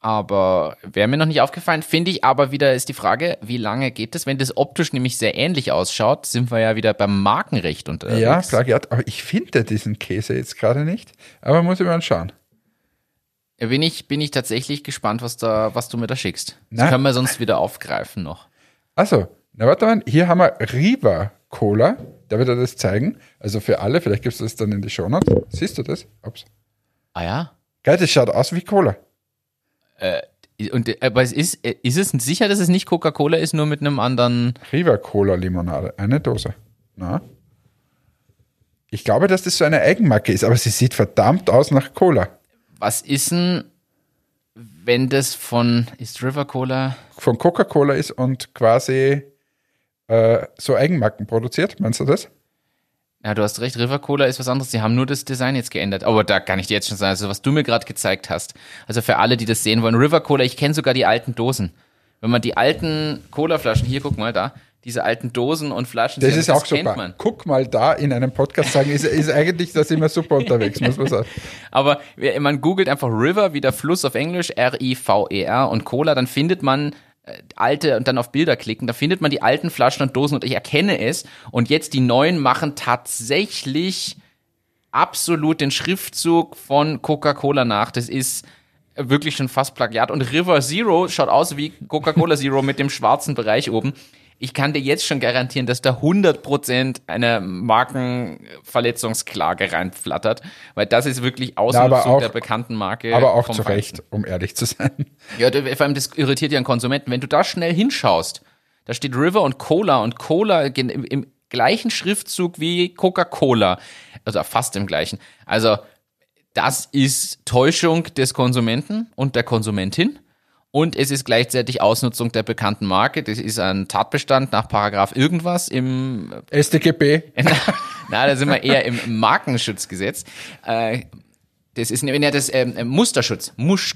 Aber wäre mir noch nicht aufgefallen, finde ich aber wieder ist die Frage, wie lange geht das? Wenn das optisch nämlich sehr ähnlich ausschaut, sind wir ja wieder beim Markenrecht unterwegs. Ja, Plagiat, aber ich finde diesen Käse jetzt gerade nicht. Aber muss ich mal schauen. Bin ich, bin ich tatsächlich gespannt, was da, was du mir da schickst. Das können wir sonst wieder aufgreifen noch. Also, na warte mal, hier haben wir Riva Cola. Darf ich dir das zeigen? Also für alle, vielleicht gibst du das dann in die Shownotes. Siehst du das? Ups. Ah ja? Geil, das schaut aus wie Cola. Und, äh, aber es ist, äh, ist es sicher, dass es nicht Coca-Cola ist, nur mit einem anderen. Riva Cola Limonade, eine Dose. Na? Ich glaube, dass das so eine Eigenmarke ist, aber sie sieht verdammt aus nach Cola. Was ist denn, wenn das von, ist River Cola? Von Coca-Cola ist und quasi äh, so Eigenmarken produziert. Meinst du das? Ja, du hast recht, River Cola ist was anderes. Sie haben nur das Design jetzt geändert. Aber da kann ich dir jetzt schon sagen, also was du mir gerade gezeigt hast. Also für alle, die das sehen wollen, River Cola, ich kenne sogar die alten Dosen. Wenn man die alten Cola-Flaschen, hier guck mal da, diese alten Dosen und Flaschen, Das ist auch kennt super. man. Guck mal da in einem Podcast sagen, ist, ist eigentlich das immer super unterwegs, muss man sagen. Aber man googelt einfach River, wie der Fluss auf Englisch, R-I-V-E-R und Cola, dann findet man alte und dann auf Bilder klicken, da findet man die alten Flaschen und Dosen und ich erkenne es. Und jetzt die neuen machen tatsächlich absolut den Schriftzug von Coca-Cola nach. Das ist wirklich schon fast Plagiat. Und River Zero schaut aus wie Coca-Cola Zero mit dem schwarzen Bereich oben. Ich kann dir jetzt schon garantieren, dass da 100% eine Markenverletzungsklage reinflattert, weil das ist wirklich Ausnutzung der bekannten Marke. Aber auch zu. Recht, um ehrlich zu sein. Ja, vor allem das irritiert ja einen Konsumenten. Wenn du da schnell hinschaust, da steht River und Cola und Cola im, im gleichen Schriftzug wie Coca-Cola. Also fast im gleichen. Also das ist Täuschung des Konsumenten und der Konsumentin. Und es ist gleichzeitig Ausnutzung der bekannten Marke. Das ist ein Tatbestand nach Paragraph irgendwas im StGB, na, da sind wir eher im Markenschutzgesetz. Äh, das ist nämlich ja das ähm, Musterschutz. Musch,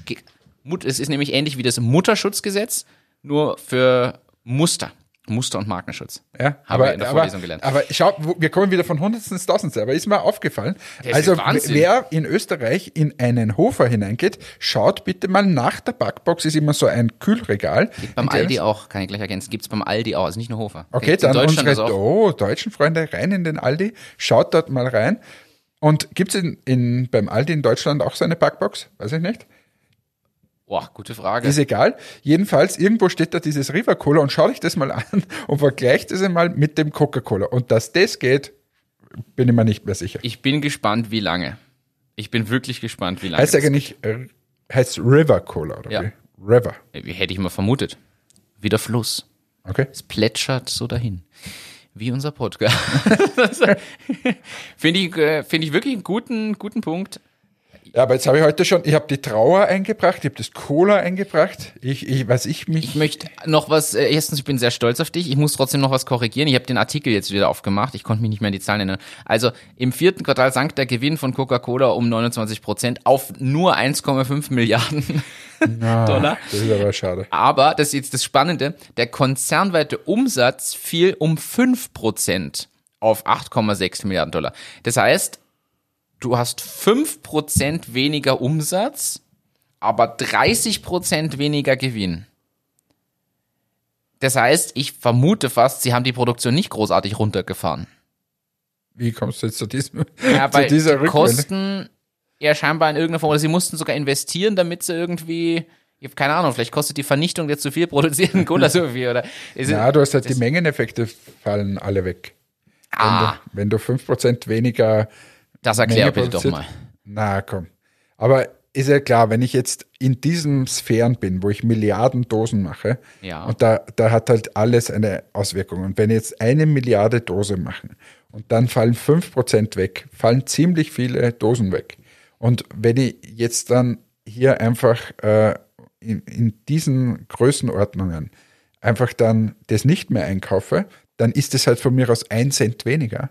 es ist nämlich ähnlich wie das Mutterschutzgesetz, nur für Muster. Muster- und Markenschutz. Ja, Haben wir aber, in der aber, Vorlesung gelernt. aber schau, wir kommen wieder von Hundertsten ins Tausendste, aber ist mir aufgefallen. Das also wer in Österreich in einen Hofer hineingeht, schaut bitte mal nach der Backbox, ist immer so ein Kühlregal. Beim Ein kleines- Aldi auch, kann ich gleich ergänzen. Gibt's beim Aldi auch, also nicht nur Hofer. Okay, Gibt's dann unsere oh, deutschen Freunde rein in den Aldi, schaut dort mal rein. Und gibt's in, in, beim Aldi in Deutschland auch so eine Backbox? Weiß ich nicht. Boah, gute Frage. Ist egal. Jedenfalls, irgendwo steht da dieses River Cola und schau dich das mal an und vergleicht es einmal mit dem Coca-Cola. Und dass das geht, bin ich mir nicht mehr sicher. Ich bin gespannt, wie lange. Ich bin wirklich gespannt, wie lange. Heißt das- eigentlich, äh, heißt River Cola, oder Ja. wie? River. Wie hätte ich mal vermutet. Wie der Fluss. Okay. Es plätschert so dahin. Wie unser Podcast. Finde ich, äh, finde ich wirklich einen guten, guten Punkt. Ja, aber jetzt habe ich heute schon, ich habe die Trauer eingebracht, ich habe das Cola eingebracht. Ich, ich, was ich mich. Ich möchte noch was, äh, erstens, ich bin sehr stolz auf dich. Ich muss trotzdem noch was korrigieren. Ich habe den Artikel jetzt wieder aufgemacht. Ich konnte mich nicht mehr an die Zahlen erinnern. Also im vierten Quartal sank der Gewinn von Coca-Cola um 29 Prozent auf nur 1,5 Milliarden Ah, Dollar. Das ist aber schade. Aber, das ist jetzt das Spannende, der konzernweite Umsatz fiel um 5% auf 8,6 Milliarden Dollar. Das heißt, du hast 5% weniger Umsatz, aber 30% weniger Gewinn. Das heißt, ich vermute fast, sie haben die Produktion nicht großartig runtergefahren. Wie kommst du jetzt zu diesem, Ja, zu weil dieser die? Kosten ja scheinbar in irgendeiner Form, oder sie mussten sogar investieren, damit sie irgendwie, ich habe keine Ahnung, vielleicht kostet die Vernichtung jetzt zu viel, produzieren Cola so viel, oder? Ist- Ja, du hast halt die Mengeneffekte fallen alle weg. ah, Wenn du 5% weniger das erklär bitte doch mal. Na komm. Aber ist ja klar, wenn ich jetzt in diesen Sphären bin, wo ich Milliarden Dosen mache, Ja. und da, da hat halt alles eine Auswirkung. Und wenn jetzt eine Milliarde Dose machen und dann fallen 5% weg, fallen ziemlich viele Dosen weg. Und wenn ich jetzt dann hier einfach äh, in, in diesen Größenordnungen einfach dann das nicht mehr einkaufe, dann ist es halt von mir aus ein Cent weniger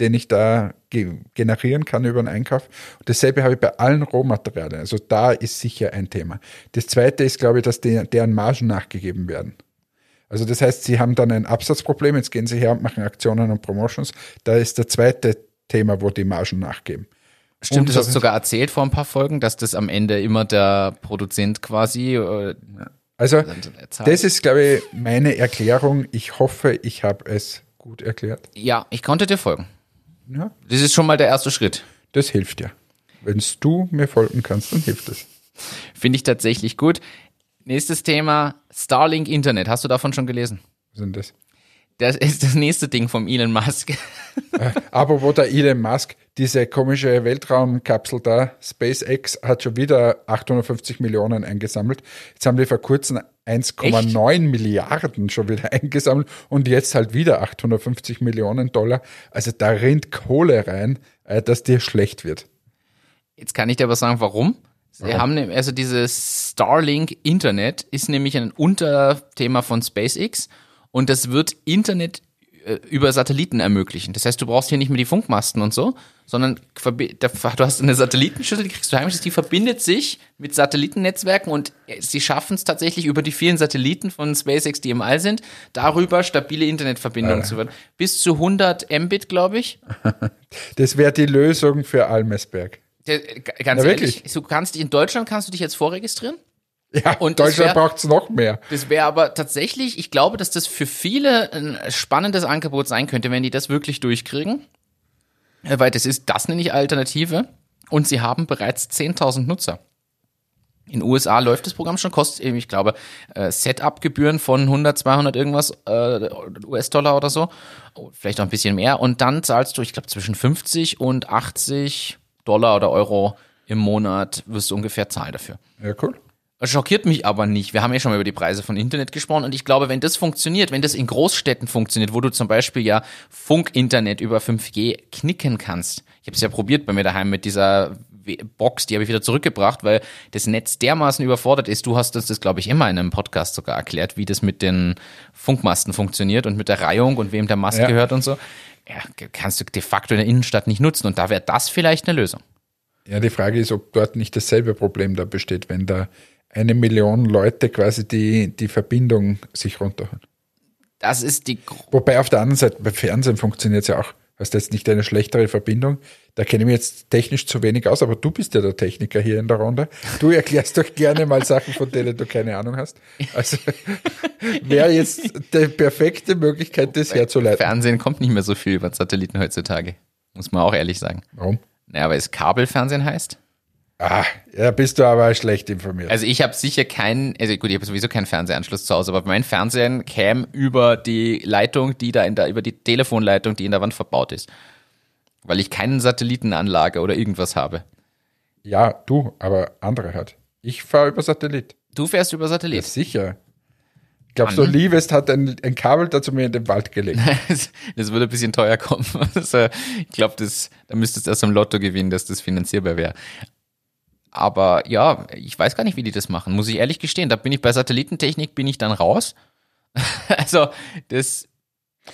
den ich da ge generieren kann über den Einkauf. Und dasselbe habe ich bei allen Rohmaterialien. Also da ist sicher ein Thema. Das zweite ist, glaube ich, dass die, deren Margen nachgegeben werden. Also das heißt, sie haben dann ein Absatzproblem, jetzt gehen sie her und machen Aktionen und Promotions. Da ist der zweite Thema, wo die Margen nachgeben. Stimmt, das hast du sogar erzählt vor ein paar Folgen, dass das am Ende immer der Produzent quasi äh, Also das ist, glaube ich, meine Erklärung. Ich hoffe, ich habe es gut erklärt. Ja, ich konnte dir folgen. Ja, Das ist schon mal der erste Schritt. das hilft ja. Wenn du mir folgen kannst, dann hilft es. Finde ich tatsächlich gut. Nächstes Thema, Starlink Internet. Hast du davon schon gelesen? Was sind das? Das ist das nächste Ding vom Elon Musk. Aber wo der Elon Musk, diese komische Weltraumkapsel da, SpaceX, hat schon wieder 850 Millionen eingesammelt. Jetzt haben die vor kurzem 1,9 Milliarden schon wieder eingesammelt und jetzt halt wieder 850 Millionen Dollar. Also da rinnt Kohle rein, äh, dass dir schlecht wird. Jetzt kann ich dir aber sagen, warum. Sie Warum? haben ne- also dieses Starlink Internet ist nämlich ein Unterthema von SpaceX und das wird Internet äh, über Satelliten ermöglichen. Das heißt, du brauchst hier nicht mehr die Funkmasten und so, sondern du hast eine Satellitenschüssel, die kriegst du heimisch, die verbindet sich mit Satellitennetzwerken und äh, sie schaffen es tatsächlich über die vielen Satelliten von SpaceX, die im All sind, darüber stabile Internetverbindungen zu werden. Bis zu 100 Mbit, glaube ich. Das wäre die Lösung für Almesberg. Der, g- ganz Ja, ehrlich, wirklich? du kannst in Deutschland kannst du dich jetzt vorregistrieren. Ja, Und Deutschland braucht es noch mehr. Das wäre aber tatsächlich, ich glaube, dass das für viele ein spannendes Angebot sein könnte, wenn die das wirklich durchkriegen. Äh, Weil das ist das nenne ich Alternative. Und sie haben bereits 10.000 Nutzer. In den USA läuft das Programm schon, kostet eben, ich glaube, äh, Setup-Gebühren von 100, 200 irgendwas äh, US-Dollar oder so. Oh, Vielleicht auch ein bisschen mehr. Und dann zahlst du, ich glaube, zwischen 50 und 80 Dollar oder Euro im Monat wirst du ungefähr zahlen dafür. Ja, cool. Schockiert mich aber nicht. Wir haben ja schon mal über die Preise von Internet gesprochen und ich glaube, wenn das funktioniert, wenn das in Großstädten funktioniert, wo du zum Beispiel ja Funk-Internet über 5G knicken kannst. Ich habe es ja probiert bei mir daheim mit dieser Box, die habe ich wieder zurückgebracht, weil das Netz dermaßen überfordert ist. Du hast uns das, glaube ich, immer in einem Podcast sogar erklärt, wie das mit den Funkmasten funktioniert und mit der Reihung und wem der Mast Ja. gehört und so. Ja, kannst du de facto in der Innenstadt nicht nutzen und da wäre das vielleicht eine Lösung. Ja, die Frage ist, ob dort nicht dasselbe Problem da besteht, wenn da eine Million Leute quasi die, die Verbindung sich runterholen. Das ist die. gro- Wobei auf der anderen Seite, bei Fernsehen funktioniert es ja auch. Hast du jetzt nicht eine schlechtere Verbindung? Da kenne ich mich jetzt technisch zu wenig aus, aber du bist ja der Techniker hier in der Runde. Du erklärst doch gerne mal Sachen, von denen du keine Ahnung hast. Also wäre jetzt die perfekte Möglichkeit, das herzuleiten. Fernsehen kommt nicht mehr so viel über Satelliten heutzutage. Muss man auch ehrlich sagen. Warum? Naja, weil es Kabelfernsehen heißt. Ah, ja, bist du aber schlecht informiert. Also ich habe sicher keinen, also gut, ich habe sowieso keinen Fernsehanschluss zu Hause, aber mein Fernsehen käme über die Leitung, die da in der, über die Telefonleitung, die in der Wand verbaut ist. Weil ich keine Satellitenanlage oder irgendwas habe. ja, du, aber andere hat. Ich fahre über Satellit. Du fährst über Ja, Satellit. sicher. Ich glaube, so Liebest hat ein, ein Kabel dazu mir in den Wald gelegt. Das, würde ein bisschen teuer kommen. Äh, ich glaube, da müsstest du erst am Lotto gewinnen, dass das finanzierbar wäre. Aber ja, ich weiß gar nicht, wie die das machen, muss ich ehrlich gestehen. Da bin ich bei Satellitentechnik, bin ich dann raus. also, das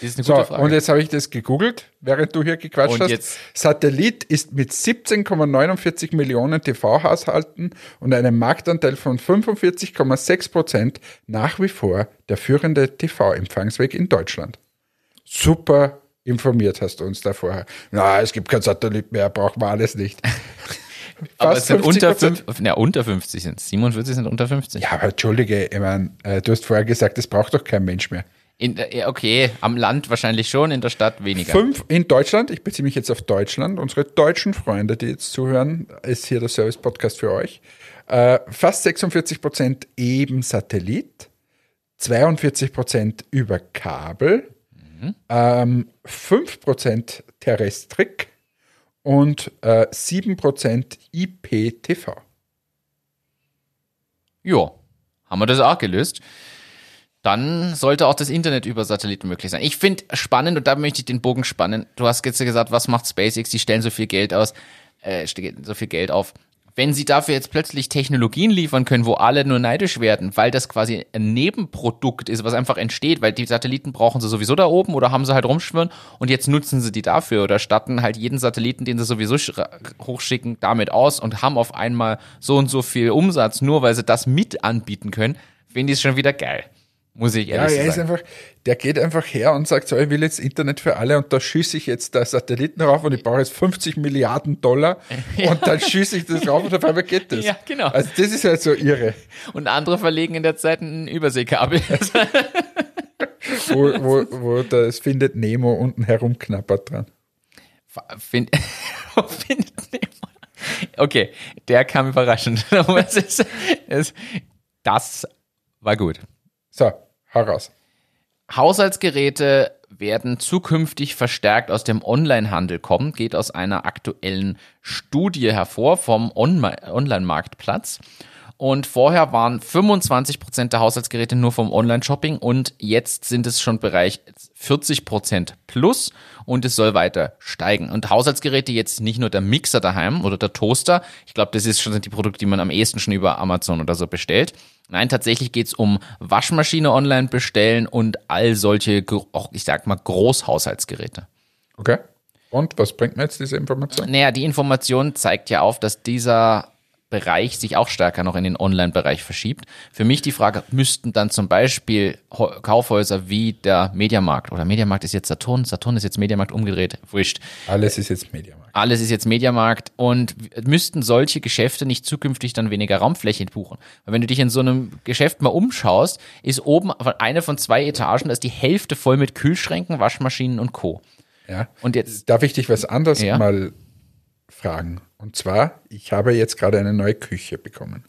ist eine So, gute Frage. und jetzt habe ich das gegoogelt, während du hier gequatscht Und hast. jetzt- Satellit ist mit 17,49 Millionen TV-Haushalten und einem Marktanteil von 45,6 Prozent nach wie vor der führende TV-Empfangsweg in Deutschland. Super informiert hast du uns da vorher. Na, es gibt kein Satellit mehr, braucht man alles nicht. Aber es sind unter, 50%. fünf, ja, unter 50 sind 47 sind unter 50. Ja, aber entschuldige, ich mein, äh, du hast vorher gesagt, das braucht doch kein Mensch mehr. In, ja, okay, am Land wahrscheinlich schon, in der Stadt weniger. Fünf in Deutschland, ich beziehe mich jetzt auf Deutschland, unsere deutschen Freunde, die jetzt zuhören, ist hier der Service-Podcast für euch. Äh, fast 46 Prozent eben Satellit, 42 Prozent über Kabel, ähm, 5 Prozent Terrestrik und äh, 7 Prozent IPTV. Ja, haben wir das auch gelöst. Dann sollte auch das Internet über Satelliten möglich sein. Ich finde spannend, und da möchte ich den Bogen spannen. Du hast jetzt gesagt, was macht SpaceX? Die stellen so viel Geld aus, äh, so viel Geld auf. Wenn sie dafür jetzt plötzlich Technologien liefern können, wo alle nur neidisch werden, weil das quasi ein Nebenprodukt ist, was einfach entsteht, weil die Satelliten brauchen sie sowieso da oben oder haben sie halt rumschwirren und jetzt nutzen sie die dafür oder statten halt jeden Satelliten, den sie sowieso sch- hochschicken, damit aus und haben auf einmal so und so viel Umsatz, nur weil sie das mit anbieten können, finde ich es schon wieder geil. Muss ich Ja, ehrlich er ist einfach, der geht einfach her und sagt, so, ich will jetzt Internet für alle und da schieße ich jetzt da Satelliten rauf und ich brauche jetzt 50 Milliarden Dollar und dann schieße ich das rauf und auf einmal geht das. Ja, genau. Also das ist halt so irre, Und andere verlegen in der Zeit ein Überseekabel. wo, wo, wo das findet Nemo unten herumknappert dran. Find, findet Nemo. okay, der kam überraschend. Das war gut. So, hau raus. Haushaltsgeräte werden zukünftig verstärkt aus dem Onlinehandel kommen, geht aus einer aktuellen Studie hervor vom Onma- Online-Marktplatz. Und vorher waren 25 Prozent der Haushaltsgeräte nur vom Online-Shopping und jetzt sind es schon Bereich 40 Prozent plus und es soll weiter steigen. Und Haushaltsgeräte jetzt nicht nur der Mixer daheim oder der Toaster. Ich glaube, das ist schon die Produkte, die man am ehesten schon über Amazon oder so bestellt. Nein, tatsächlich geht's um Waschmaschine online bestellen und all solche, auch ich sag mal, Großhaushaltsgeräte. Okay. Und was bringt mir jetzt diese Information? Naja, die Information zeigt ja auf, dass dieser Bereich sich auch stärker noch in den Online-Bereich verschiebt. Für mich die Frage, müssten dann zum Beispiel Kaufhäuser wie der Mediamarkt oder Mediamarkt ist jetzt Saturn, Saturn ist jetzt Mediamarkt umgedreht, wurscht. Alles ist jetzt Mediamarkt. Alles ist jetzt Mediamarkt und müssten solche Geschäfte nicht zukünftig dann weniger Raumfläche buchen? Weil wenn du dich in so einem Geschäft mal umschaust, ist oben von- eine von zwei Etagen, da ist die Hälfte voll mit Kühlschränken, Waschmaschinen und Co. Ja. Und jetzt, Darf ich dich was anderes Ja. mal fragen? Und zwar, ich habe jetzt gerade eine neue Küche bekommen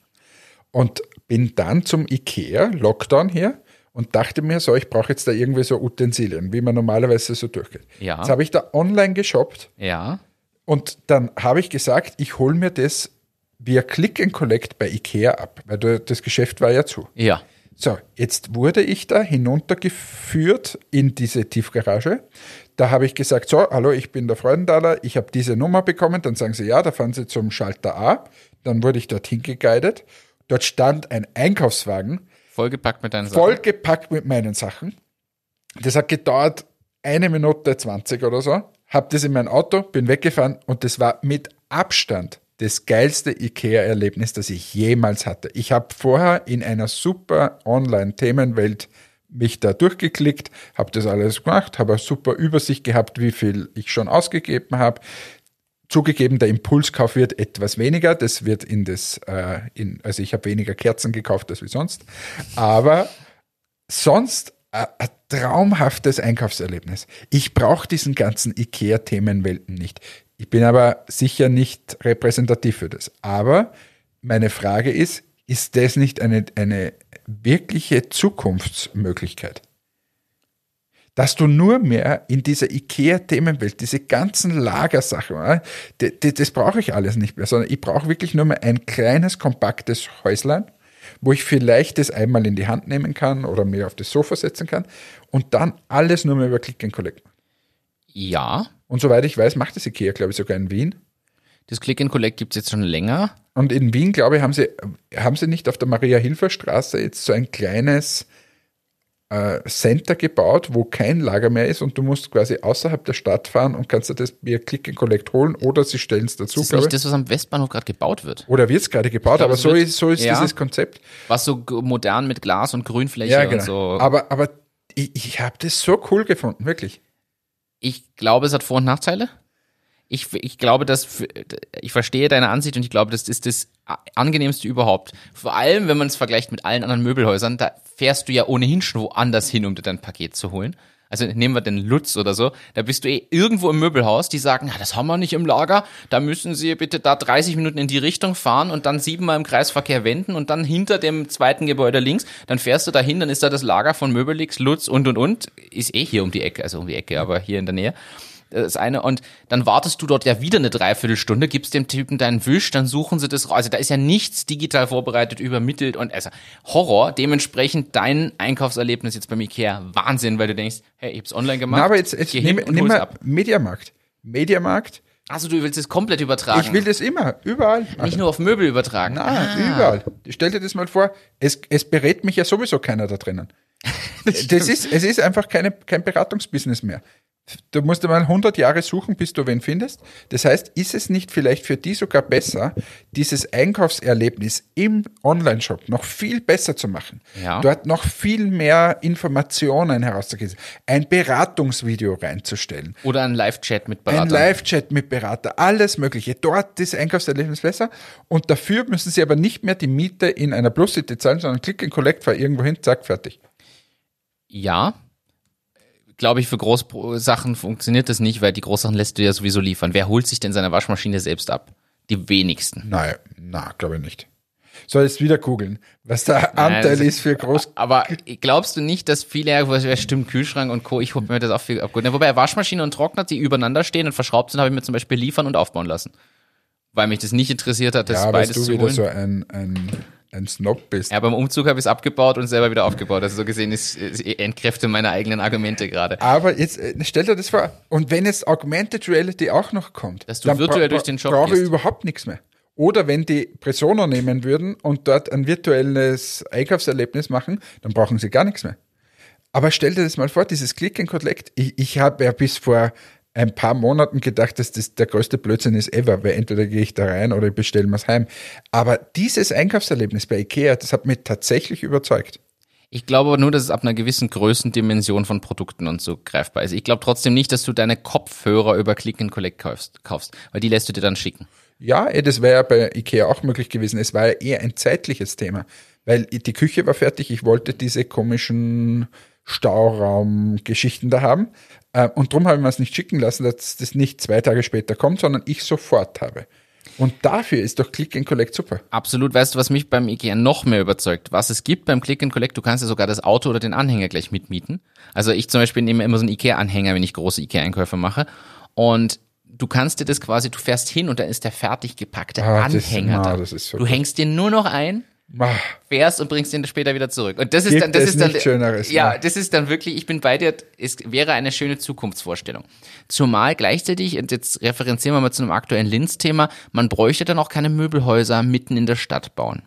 und bin dann zum Ikea, Lockdown hier, und dachte mir so, ich brauche jetzt da irgendwie so Utensilien, wie man normalerweise so durchgeht. Ja. Jetzt habe ich da online geshoppt ja, und dann habe ich gesagt, ich hole mir das via Click and Collect bei Ikea ab, weil das Geschäft war ja zu. ja, So, jetzt wurde ich da hinuntergeführt in diese Tiefgarage. Da habe ich gesagt, so, hallo, ich bin der Freudenthaler, ich habe diese Nummer bekommen. Dann sagen sie, ja, da fahren sie zum Schalter A. Dann wurde ich dorthin geguidet. Dort stand ein Einkaufswagen, vollgepackt mit deinen Sachen. vollgepackt mit meinen Sachen. Das hat gedauert eine Minute 20 oder so. Hab das in mein Auto, bin weggefahren und das war mit Abstand das geilste IKEA-Erlebnis, das ich jemals hatte. Ich habe vorher in einer super Online-Themenwelt mich da durchgeklickt, habe das alles gemacht, habe eine super Übersicht gehabt, wie viel ich schon ausgegeben habe. Zugegeben, der Impulskauf wird etwas weniger. Das wird in das, äh, in, also ich habe weniger Kerzen gekauft als wie sonst. Aber sonst ein traumhaftes Einkaufserlebnis. Ich brauche diesen ganzen IKEA-Themenwelten nicht. Ich bin aber sicher nicht repräsentativ für das. Aber meine Frage ist, ist das nicht eine, eine wirkliche Zukunftsmöglichkeit? Dass du nur mehr in dieser IKEA-Themenwelt, diese ganzen Lagersachen, das brauche ich alles nicht mehr, sondern ich brauche wirklich nur mehr ein kleines, kompaktes Häuslein, wo ich vielleicht das einmal in die Hand nehmen kann oder mir auf das Sofa setzen kann und dann alles nur mehr über Click and Collect. Ja. Und soweit ich weiß, macht das IKEA, glaube ich, sogar in Wien. Das Click and Collect gibt es jetzt schon länger. Und in Wien, glaube ich, haben sie, haben sie nicht auf der Maria-Hilfer-Straße jetzt so ein kleines äh, Center gebaut, wo kein Lager mehr ist und du musst quasi außerhalb der Stadt fahren und kannst dir das via Click and Collect holen oder sie stellen es dazu. Das ist nicht das, was am Westbahnhof gerade gebaut wird. Oder wird es gerade gebaut, glaub, aber so ist, so ist ja, dieses Konzept. Was so modern mit Glas und Grünfläche ja, genau. und so. Aber, aber ich, ich habe das so cool gefunden, wirklich. Ich glaube, es hat Vor- und Nachteile ich, ich glaube, dass ich verstehe deine Ansicht und ich glaube, das ist das angenehmste überhaupt. Vor allem, wenn man es vergleicht mit allen anderen Möbelhäusern, da fährst du ja ohnehin schon woanders hin, um dir dein Paket zu holen. Also nehmen wir den Lutz oder so, da bist du eh irgendwo im Möbelhaus, die sagen, das haben wir nicht im Lager, da müssen Sie bitte da 30 Minuten in die Richtung fahren und dann siebenmal im Kreisverkehr wenden und dann hinter dem zweiten Gebäude links, dann fährst du dahin, dann ist da das Lager von Möbelix, Lutz und und und, ist eh hier um die Ecke, also um die Ecke, aber hier in der Nähe das eine. Und dann wartest du dort ja wieder eine Dreiviertelstunde, gibst dem Typen deinen Wisch, dann suchen sie das raus. Also da ist ja nichts digital vorbereitet, übermittelt und also Horror. Dementsprechend dein Einkaufserlebnis jetzt beim Ikea Wahnsinn, weil du denkst, hey, ich hab's online gemacht. Na, aber jetzt, jetzt nimm, nimm mal ab. Mediamarkt. Mediamarkt. Also du willst es komplett übertragen? Ich will das immer, überall. Nicht nur auf Möbel übertragen. Nein, ah. überall. Stell dir das mal vor, es, es berät mich ja sowieso keiner da drinnen. das, das ist, es ist einfach keine, kein Beratungsbusiness mehr. Du musst mal 100 Jahre suchen, bis du wen findest. Das heißt, ist es nicht vielleicht für die sogar besser, dieses Einkaufserlebnis im Online-Shop noch viel besser zu machen? Ja. Dort noch viel mehr Informationen herauszugeben, ein Beratungsvideo reinzustellen. Oder ein Live-Chat mit Berater. Ein Live-Chat mit Berater, alles Mögliche. Dort ist Einkaufserlebnis besser. Und dafür müssen sie aber nicht mehr die Miete in einer Plus-City zahlen, sondern Click and Collect, fahr irgendwo hin, zack, fertig. Ja, glaube ich, für Großsachen funktioniert das nicht, weil die Großsachen lässt du ja sowieso liefern. Wer holt sich denn seine Waschmaschine selbst ab? Die wenigsten. Nein, na, glaube ich nicht. Soll jetzt wieder googeln, was der Anteil Nein, ist für groß. Aber glaubst du nicht, dass viele, ja, stimmt, Kühlschrank und Co., ich hole mir das auch viel abgeholt. Wobei Waschmaschine und Trockner, die übereinander stehen und verschraubt sind, habe ich mir zum Beispiel liefern und aufbauen lassen. Weil mich das nicht interessiert hat, das ja, beides du zu wieder holen. so ein, ein ein Snob bist. Ja, beim Umzug habe ich es abgebaut und selber wieder aufgebaut. Also so gesehen ist, ist entkräfte meine eigenen Argumente gerade. Aber jetzt äh, stell dir das vor. Und wenn jetzt Augmented Reality auch noch kommt, dass du virtuell durch den Shop brauche ich überhaupt nichts mehr. Oder wenn die Presono nehmen würden und dort ein virtuelles Einkaufserlebnis machen, dann brauchen sie gar nichts mehr. Aber stell dir das mal vor, dieses Click and Collect. Ich, ich habe ja bis vor ein paar Monaten gedacht, dass das der größte Blödsinn ist ever, weil entweder gehe ich da rein oder ich bestelle mir heim. Aber dieses Einkaufserlebnis bei Ikea, das hat mich tatsächlich überzeugt. Ich glaube aber nur, dass es ab einer gewissen Größendimension von Produkten und so greifbar ist. Ich glaube trotzdem nicht, dass du deine Kopfhörer über Click and Collect kaufst, kaufst weil die lässt du dir dann schicken. Ja, eh, das wäre ja bei Ikea auch möglich gewesen. Es war ja eher ein zeitliches Thema, weil die Küche war fertig. Ich wollte diese komischen Stauraum-Geschichten da haben. Äh, und darum habe ich mir es nicht schicken lassen, dass das nicht zwei Tage später kommt, sondern ich sofort habe. Und dafür ist doch Click and Collect super. Absolut. Weißt du, was mich beim IKEA noch mehr überzeugt? Was es gibt beim Click and Collect, du kannst ja sogar das Auto oder den Anhänger gleich mitmieten. Also ich zum Beispiel nehme immer so einen IKEA-Anhänger, wenn ich große IKEA-Einkäufe mache. Und du kannst dir das quasi, du fährst hin und dann ist der fertig gepackte ah, Anhänger das, da. So du hängst den nur noch ein fährst und bringst ihn später wieder zurück. Und das ist Gibt dann, das ist dann, Schöneres, ja, ne? das ist dann wirklich, ich bin bei dir, es wäre eine schöne Zukunftsvorstellung. Zumal gleichzeitig, und jetzt referenzieren wir mal zu einem aktuellen Linz-Thema, man bräuchte dann auch keine Möbelhäuser mitten in der Stadt bauen.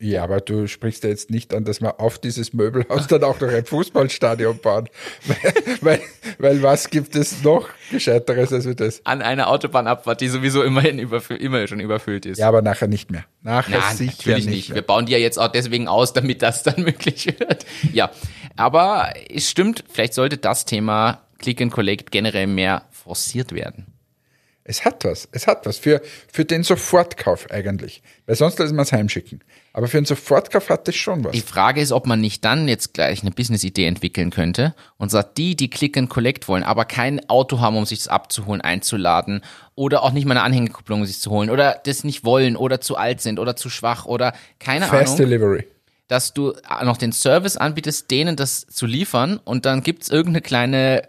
Ja, aber du sprichst ja jetzt nicht an, dass man auf dieses Möbelhaus dann auch noch ein Fußballstadion baut. weil, weil, weil, was gibt es noch Gescheiteres als das? An einer Autobahnabfahrt, die sowieso immerhin überfü immer schon überfüllt ist. Ja, aber nachher nicht mehr. Nachher Nein, sicher natürlich nicht. nicht Wir bauen die ja jetzt auch deswegen aus, damit das dann möglich wird. Ja. Aber es stimmt, vielleicht sollte das Thema Click and Collect generell mehr forciert werden. Es hat was. Es hat was. Für, für den Sofortkauf eigentlich. Weil sonst lässt man es heimschicken. Aber für den Sofortkauf hat es schon was. Die Frage ist, ob man nicht dann jetzt gleich eine Business-Idee entwickeln könnte und sagt, die, die Click and Collect wollen, aber kein Auto haben, um sich das abzuholen, einzuladen oder auch nicht mal eine Anhängekupplung um sich zu holen oder das nicht wollen oder zu alt sind oder zu schwach oder keine Fast Ahnung, Delivery. dass du noch den Service anbietest, denen das zu liefern und dann gibt's irgendeine kleine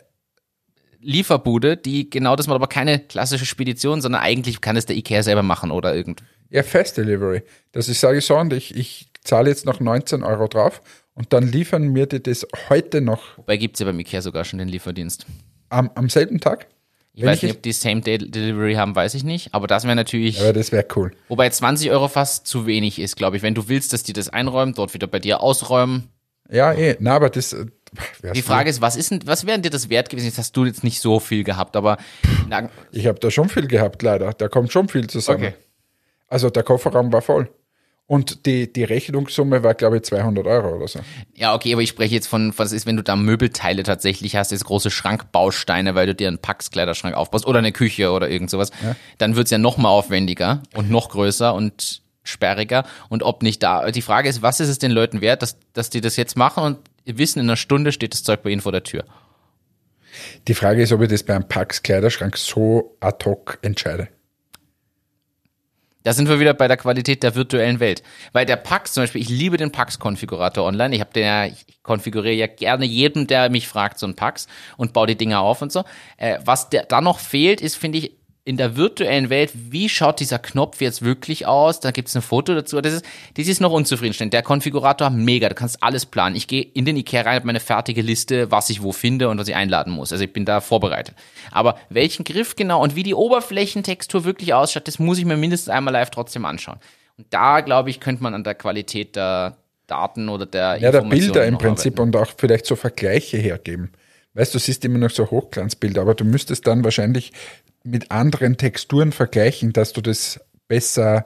Lieferbude, die genau das macht, aber keine klassische Spedition, sondern eigentlich kann es der Ikea selber machen oder irgend. Ja, Fast Delivery. Dass ich sage so, und ich, ich zahle jetzt noch 19 Euro drauf und dann liefern mir die das heute noch Wobei gibt's ja beim Ikea sogar schon den Lieferdienst. am, am selben Tag. Ich Wenn weiß ich nicht, es- ob die Same-Day-Delivery haben, weiß ich nicht, aber das wäre natürlich, Aber das wäre cool. wobei 20 Euro fast zu wenig ist, glaube ich. Wenn du willst, dass die das einräumen, dort wieder bei dir ausräumen. Ja, eh. Na, aber das. äh, Die Frage ist, was ist denn, was wäre dir das wert gewesen? Jetzt hast du jetzt nicht so viel gehabt, aber na, Ich habe da schon viel gehabt, leider. Da kommt schon viel zusammen. Okay. Also der Kofferraum war voll. Und die, die Rechnungssumme war, glaube ich, 200 Euro oder so. Ja, okay, aber ich spreche jetzt von, was ist, wenn du da Möbelteile tatsächlich hast, jetzt große Schrankbausteine, weil du dir einen Pax-Kleiderschrank aufbaust oder eine Küche oder irgend sowas, dann wird's ja noch mal aufwendiger und noch größer und sperriger. Und ob nicht da, die Frage ist, was ist es den Leuten wert, dass, dass die das jetzt machen und wissen, in einer Stunde steht das Zeug bei ihnen vor der Tür. Die Frage ist, ob ich das beim Pax Kleiderschrank so ad hoc entscheide. Da sind wir wieder bei der Qualität der virtuellen Welt. Weil der Pax zum Beispiel, ich liebe den Pax-Konfigurator online. Ich habe den ja, ich konfiguriere ja gerne jedem, der mich fragt, so ein Pax und baue die Dinger auf und so. Äh, was da noch fehlt, ist, finde ich, in der virtuellen Welt, wie schaut dieser Knopf jetzt wirklich aus? Da gibt's ein Foto dazu. Das ist, das ist noch unzufriedenstellend. Der Konfigurator, mega, du kannst alles planen. Ich gehe in den Ikea rein, habe meine fertige Liste, was ich wo finde und was ich einladen muss. Also ich bin da vorbereitet. Aber welchen Griff genau und wie die Oberflächentextur wirklich ausschaut, das muss ich mir mindestens einmal live trotzdem anschauen. Und da, glaube ich, könnte man an der Qualität der Daten oder der Ja, der Bilder im Prinzip arbeiten. und auch vielleicht so Vergleiche hergeben. Weißt du, siehst immer noch so Hochglanzbilder, aber du müsstest dann wahrscheinlich mit anderen Texturen vergleichen, dass du das besser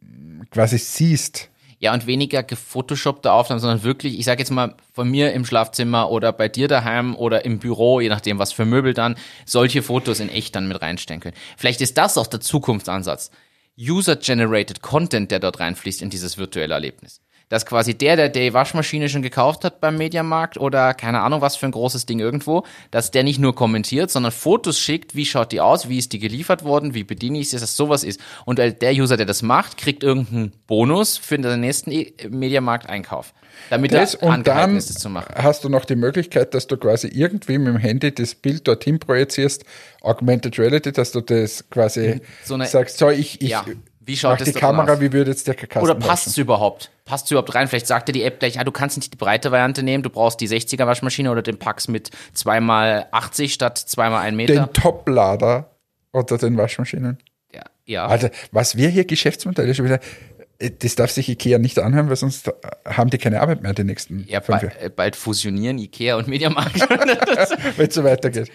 mm, quasi siehst. Ja, und weniger gefotoshoppte Aufnahmen, sondern wirklich, ich sage jetzt mal, von mir im Schlafzimmer oder bei dir daheim oder im Büro, je nachdem, was für Möbel dann, solche Fotos in echt dann mit reinstellen können. Vielleicht ist das auch der Zukunftsansatz. User-generated Content, der dort reinfließt in dieses virtuelle Erlebnis. Dass quasi der, der die Waschmaschine schon gekauft hat beim Mediamarkt oder keine Ahnung was für ein großes Ding irgendwo, dass der nicht nur kommentiert, sondern Fotos schickt, wie schaut die aus, wie ist die geliefert worden, wie bediene ich sie, dass sowas ist. Und der User, der das macht, kriegt irgendeinen Bonus für den nächsten E- Mediamarkt-Einkauf. Damit Das er und dann ist, es zu machen. hast du noch die Möglichkeit, dass du quasi irgendwie mit dem Handy das Bild dorthin projizierst, Augmented Reality, dass du das quasi So eine- sagst, so ich, ich Ja. Wie schaut mach das die Kamera, aus? wie würde jetzt der Kasten Oder passt es überhaupt? Passt es überhaupt rein? Vielleicht sagt dir die App gleich, ah, du kannst nicht die breite Variante nehmen, du brauchst die 60er Waschmaschine oder den Pax mit 2x80 statt 2x1 Meter. Den Toplader unter den Waschmaschinen. ja, ja. Alter, was wir hier Geschäftsmodelle schon wieder, äh, das darf sich Ikea nicht anhören, weil sonst haben die keine Arbeit mehr die nächsten ja fünf Jahre, äh, bald fusionieren Ikea und Mediamarkt. wenn es so weitergeht.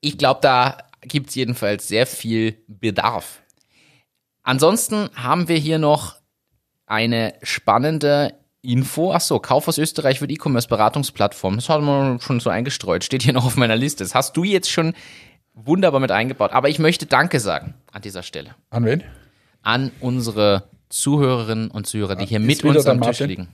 ich glaube, da gibt's jedenfalls sehr viel Bedarf. Ansonsten haben wir hier noch eine spannende Info. Ach so, Kauf aus Österreich wird E-Commerce-Beratungsplattform. Das haben wir schon so eingestreut. Steht hier noch auf meiner Liste. Das hast du jetzt schon wunderbar mit eingebaut. Aber ich möchte Danke sagen an dieser Stelle. An wen? An unsere Zuhörerinnen und Zuhörer, die hier ist mit uns am Tisch Martin? liegen.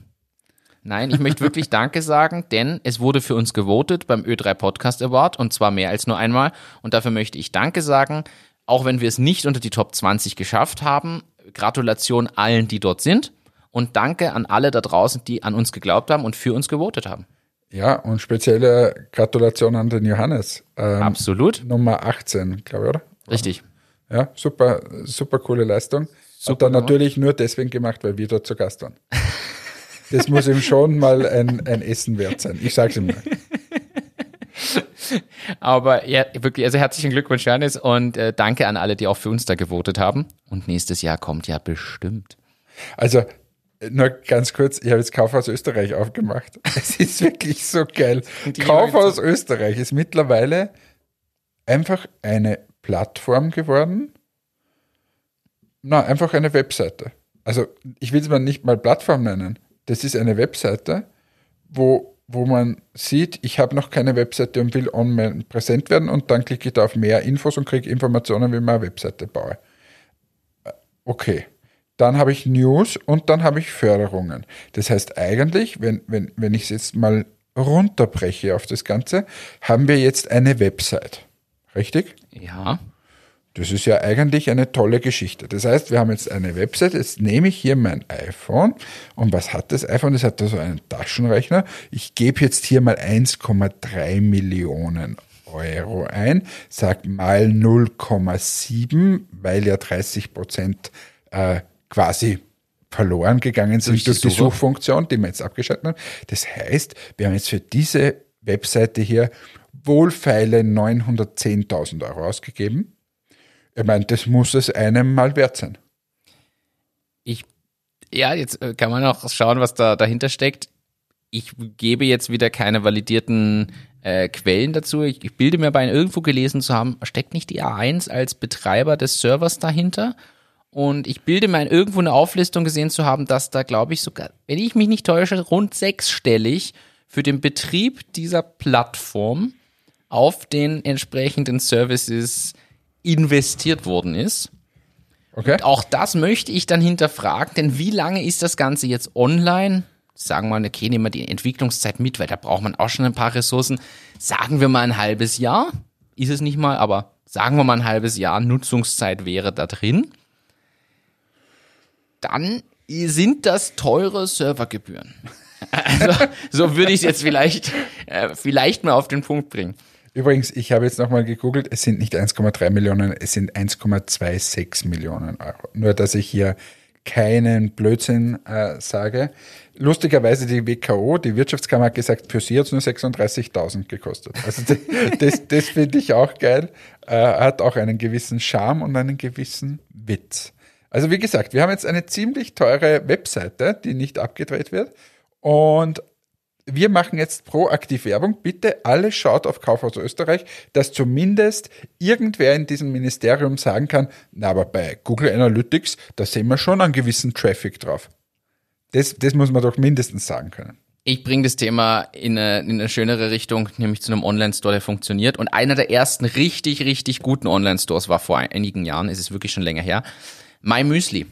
Nein, ich möchte wirklich Danke sagen, denn es wurde für uns gewotet beim Ö3 Podcast Award und zwar mehr als nur einmal. Und dafür möchte ich Danke sagen, auch wenn wir es nicht unter die Top 20 geschafft haben. Gratulation allen, die dort sind. Und danke an alle da draußen, die an uns geglaubt haben und für uns gewotet haben. Ja, und spezielle Gratulation an den Johannes. Ähm, Absolut. Nummer 18, glaube ich, oder? Richtig. Ja, super, super coole Leistung. Super Hat er gemacht. natürlich nur deswegen gemacht, weil wir dort zu Gast waren. Das muss ihm schon mal ein, ein Essen wert sein. Ich sag's ihm mal. Aber ja, wirklich, also herzlichen Glückwunsch, Janis, und äh, danke an alle, die auch für uns da gewotet haben. Und nächstes Jahr kommt ja bestimmt. Also, nur ganz kurz, ich habe jetzt Kaufhaus Österreich aufgemacht. Es ist wirklich so geil. Kaufhaus Österreich ist mittlerweile einfach eine Plattform geworden. Na, einfach eine Webseite. Also, ich will es mal nicht mal Plattform nennen. Das ist eine Webseite, wo, wo man sieht, ich habe noch keine Webseite und will online präsent werden und dann klicke ich da auf mehr Infos und kriege Informationen, wie man eine Webseite baue. Äh, Okay. Dann habe ich News und dann habe ich Förderungen. Das heißt eigentlich, wenn, wenn, wenn ich es jetzt mal runterbreche auf das Ganze, haben wir jetzt eine Website. Richtig? Ja. Das ist ja eigentlich eine tolle Geschichte. Das heißt, wir haben jetzt eine Website, jetzt nehme ich hier mein iPhone und was hat das iPhone? Das hat da so einen Taschenrechner. Ich gebe jetzt hier mal 1,3 Millionen Euro ein, sag mal 0,7, weil ja 30 Prozent äh, quasi verloren gegangen sind Durch durch, die die Suche. Suchfunktion, die wir jetzt abgeschaltet haben. Das heißt, wir haben jetzt für diese Webseite hier wohlfeile 910.000 Euro ausgegeben. Ich meine, das muss es einem mal wert sein. Ich, ja, jetzt äh, kann man auch schauen, was da dahinter steckt. Ich gebe jetzt wieder keine validierten äh, Quellen dazu. Ich, ich bilde mir bei irgendwo gelesen zu haben, steckt nicht die A1 als Betreiber des Servers dahinter? Und ich bilde mir ein, irgendwo eine Auflistung gesehen zu haben, dass da, glaube ich, sogar, wenn ich mich nicht täusche, rund sechsstellig für den Betrieb dieser Plattform auf den entsprechenden Services investiert worden ist. Okay? Auch das möchte ich dann hinterfragen, denn wie lange ist das Ganze jetzt online? Sagen wir mal, okay, nehmen wir die Entwicklungszeit mit, weil da braucht man auch schon ein paar Ressourcen. Sagen wir mal ein halbes Jahr, ist es nicht mal, aber sagen wir mal ein halbes Jahr Nutzungszeit wäre da drin. Dann sind das teure Servergebühren. Also, so würde ich es jetzt vielleicht, äh, vielleicht mal auf den Punkt bringen. Übrigens, ich habe jetzt nochmal gegoogelt, es sind nicht 1,3 Millionen, es sind 1,26 Millionen Euro. Nur, dass ich hier keinen Blödsinn äh, sage. Lustigerweise die WKO, die Wirtschaftskammer hat gesagt, für sie hat es nur 36.000 gekostet. Also das, das, das finde ich auch geil. Äh, hat auch einen gewissen Charme und einen gewissen Witz. Also wie gesagt, wir haben jetzt eine ziemlich teure Webseite, die nicht abgedreht wird. Und wir machen jetzt proaktiv Werbung. Bitte alle schaut auf Kaufhaus Österreich, dass zumindest irgendwer in diesem Ministerium sagen kann, na, aber bei Google Analytics, da sehen wir schon einen gewissen Traffic drauf. Das, das muss man doch mindestens sagen können. Ich bringe das Thema in eine, in eine schönere Richtung, nämlich zu einem Online-Store, der funktioniert. Und einer der ersten richtig, richtig guten Online-Stores war vor einigen Jahren, es ist wirklich schon länger her, My Müsli.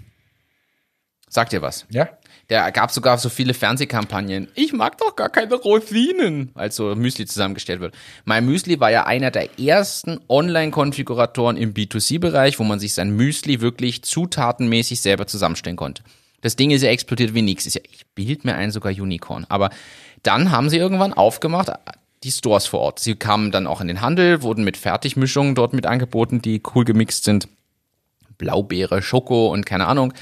Sagt ihr was? Ja? Der gab sogar so viele Fernsehkampagnen. Ich mag doch gar keine Rosinen, als so Müsli zusammengestellt wird. My Müsli war ja einer der ersten Online-Konfiguratoren im B2C-Bereich, wo man sich sein Müsli wirklich zutatenmäßig selber zusammenstellen konnte. Das Ding ist ja explodiert wie nix. Ist ja, ich bild mir ein, sogar Unicorn. Aber dann haben sie irgendwann aufgemacht, die Stores vor Ort. Sie kamen dann auch in den Handel, wurden mit Fertigmischungen dort mit angeboten, die cool gemixt sind. Blaubeere, Schoko und keine Ahnung.